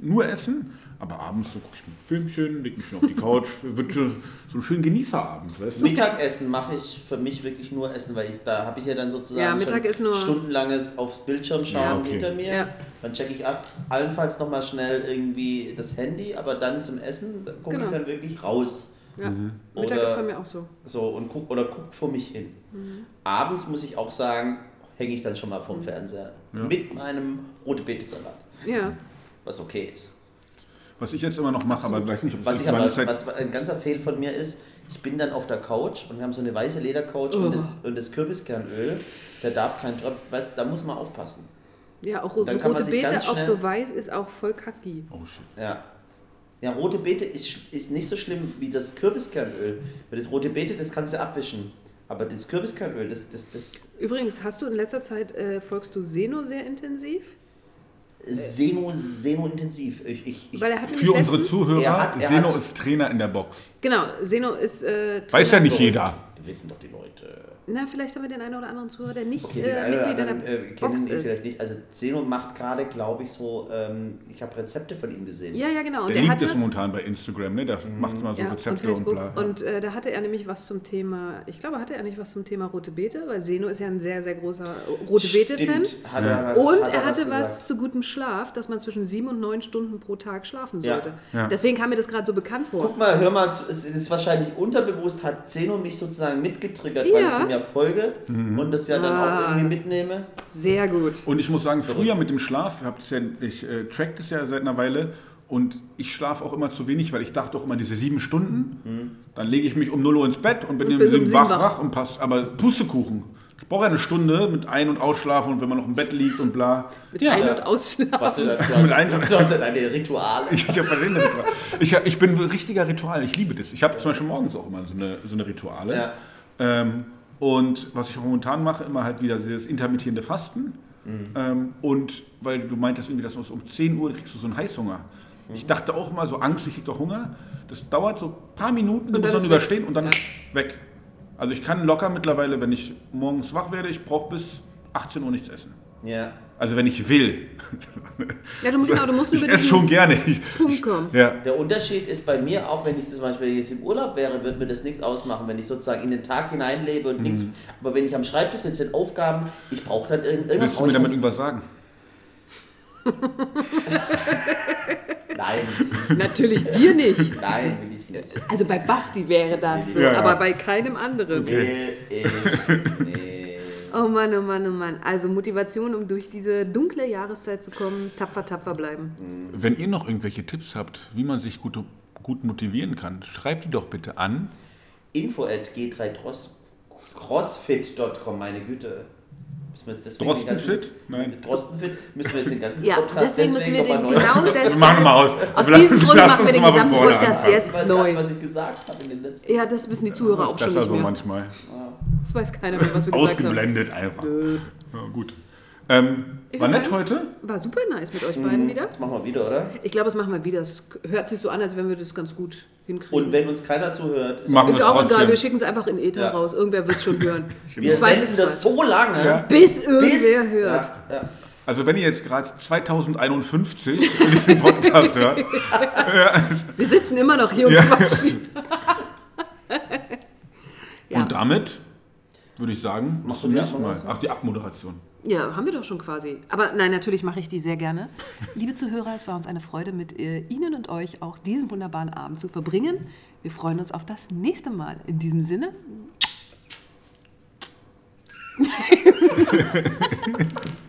Nur essen. Aber abends so gucke ich mir ein Filmchen, leg mich schön auf die Couch. Wird schon so ein schön Genießerabend, weißt du?
Mittagessen mache ich für mich wirklich nur Essen, weil ich da habe ich ja dann sozusagen
Ja, Mittag ist nur-
stundenlanges aufs Bildschirm schauen
Ja, okay.
hinter mir.
Ja.
Dann checke ich ab, allenfalls nochmal schnell irgendwie das Handy, aber dann zum Essen da gucke
Genau.
ich dann wirklich raus.
Ja.
Mhm.
Mittag
Oder-
ist bei mir auch so.
So und guck oder guck vor mich hin. Abends muss ich auch sagen, hänge ich dann schon mal vorm Fernseher mit meinem rote Beete-Salat,
Ja.
Was okay ist.
Was ich jetzt immer noch mache, aber weiß nicht, ob
Was
das
ich aber,
Zeit-
was ein ganzer Fehl von mir ist, ich bin dann auf der Couch und wir haben so eine weiße Ledercouch
Oh.
und, das, und das Kürbiskernöl, der darf kein Tropfen, weißt, da muss man aufpassen.
Ja, auch rote Beete
schnell-
so weiß ist auch voll kacki.
Oh shit.
Ja. Ja, rote Beete ist, ist nicht so schlimm wie das Kürbiskernöl. Weil das rote Beete, das kannst du abwischen. Aber das Kürbiskernöl, das, das, das
Übrigens, hast du in letzter Zeit, äh, folgst du Seno sehr intensiv?
Seno, Seno intensiv. Ich, ich, ich,
Weil er hat
Für unsere
letztens,
Zuhörer,
Er hat- er
Seno
hat-
ist Trainer in der Box.
Genau, Seno ist äh,
Weiß ja nicht jeder.
Wissen doch die Leute.
Na, vielleicht haben wir den einen oder anderen Zuhörer, der nicht
Okay,
äh, Mitglied in
anderen
der
äh, kennen
Box
ihn vielleicht
ist.
nicht. Also Zeno macht gerade, glaube ich, so, ähm, ich habe Rezepte von ihm gesehen.
Ja, ja, genau. Und
Der
der
liebt
hatte,
es momentan bei Instagram, ne? Der macht mal so
ja, und
Rezepte und,
Facebook.
bla.
Und äh, da hatte er nämlich was zum Thema, ich glaube, hatte er nicht was zum Thema rote Beete, weil Seno ist ja ein sehr, sehr großer rote Beete-Fan.
Stimmt, Hat er was,
Und
hat
er hatte was
gesagt.
zu gutem Schlaf, dass man zwischen sieben und neun Stunden pro Tag schlafen
Ja.
sollte.
Ja.
Deswegen kam mir das gerade so bekannt vor.
Guck mal, hör mal, es ist wahrscheinlich unterbewusst, hat Zeno mich sozusagen mitgetriggert, weil
Ja.
ich ihm ja folge und das ja dann
Ah.
auch irgendwie mitnehme.
Sehr gut.
Und ich muss sagen, früher mit dem Schlaf, ja, ich äh, track das ja seit einer Weile und ich schlafe auch immer zu wenig, weil ich dachte auch immer diese sieben Stunden, dann lege ich mich um 0 Uhr ins Bett und bin
Und bis um
sieben wach,
wach.
und passt. Aber Pustekuchen. Ich brauche ja eine Stunde mit Ein- und Ausschlafen und wenn man noch im Bett liegt und bla.
Mit
ja,
Ein- und Ausschlafen.
Was du, du,
Mit
hast,
einem-
du hast ja deine Rituale.
Ich, ich, ich, ich bin ein richtiger Ritual, ich liebe das. Ich habe zum Beispiel morgens auch immer so eine, so eine Rituale.
Ja.
Ähm, und was ich momentan mache, immer halt wieder dieses intermittierende Fasten.
Mhm.
Ähm, und weil du meintest irgendwie, dass du um 10 Uhr kriegst du so einen Heißhunger. Ich dachte auch immer so, Angst, ich krieg doch Hunger. Das dauert so ein paar Minuten, du
dann
musst dann
ist
überstehen
weg.
und dann
Ja.
weg. Also ich kann locker mittlerweile, wenn ich morgens wach werde, ich brauche bis 18 Uhr nichts essen.
Ja.
Also wenn ich will.
Ja, du, musst- genau, du musst
ich
über
esse
diesen
schon gerne.
Punkt kommen.
ja.
Der Unterschied ist bei mir auch, wenn ich zum Beispiel jetzt im Urlaub wäre, würde mir das nichts ausmachen, wenn ich sozusagen in den Tag hineinlebe und nichts. Aber wenn ich am Schreibtisch sitze, sind Aufgaben, ich brauche dann irgend- irgendwas.
Willst du mir damit irgendwas sagen?
Nein,
Natürlich dir nicht.
nein, will ich nicht.
Also bei Basti wäre das so,
Ja, ja.
aber bei keinem anderen.
Will ich nicht.
Oh, Mann, oh Mann, oh Mann. Also Motivation, um durch diese dunkle Jahreszeit zu kommen, tapfer, tapfer bleiben.
Wenn ihr noch irgendwelche Tipps habt, wie man sich gut, gut motivieren kann, schreibt die doch bitte an.
Info at g3cross crossfit.com, meine Güte. Deswegen ganzen-
Drostenfit? Nein.
Drostenfit? Müssen wir jetzt den ganzen
Ja,
Podcast
deswegen müssen wir den genau das.
Wir machen mal aus.
Aus diesem Grund machen wir den gesamten Podcast
anfangen.
Ich
jetzt neu.
was ich gesagt habe in den letzten.
Ja, das wissen die Zuhörer auch
Das
schon
ist
nicht
so manchmal.
Das weiß keiner mehr, was wir gesagt haben.
Ausgeblendet einfach. Ja, gut. Ähm,
Ich
war nett
sagen-
heute?
War super nice mit euch beiden wieder.
Das machen wir wieder, oder?
Ich glaube, das machen wir wieder. Es hört sich so an, als wenn wir das ganz gut hinkriegen.
Und wenn uns keiner zuhört, ist
Machen
ist
wir
auch
trotzdem.
egal, wir schicken es einfach in Ether
Ja.
raus. Irgendwer wird es schon hören.
wir senden das so lange,
Ja.
Bis irgendwer hört.
Ja, ja.
Also wenn ihr jetzt gerade 2051 diesen Podcast hört,
Wir sitzen immer noch hier und
Ja.
quatschen. ja.
und damit würde ich sagen, bis
Machst
zum nächsten Mal. Ach, die Abmoderation.
Ja, haben wir doch schon quasi. Aber nein, natürlich mache ich die sehr gerne. Liebe Zuhörer, es war uns eine Freude, mit äh, Ihnen und euch auch diesen wunderbaren Abend zu verbringen. Wir freuen uns auf das nächste Mal. In diesem Sinne.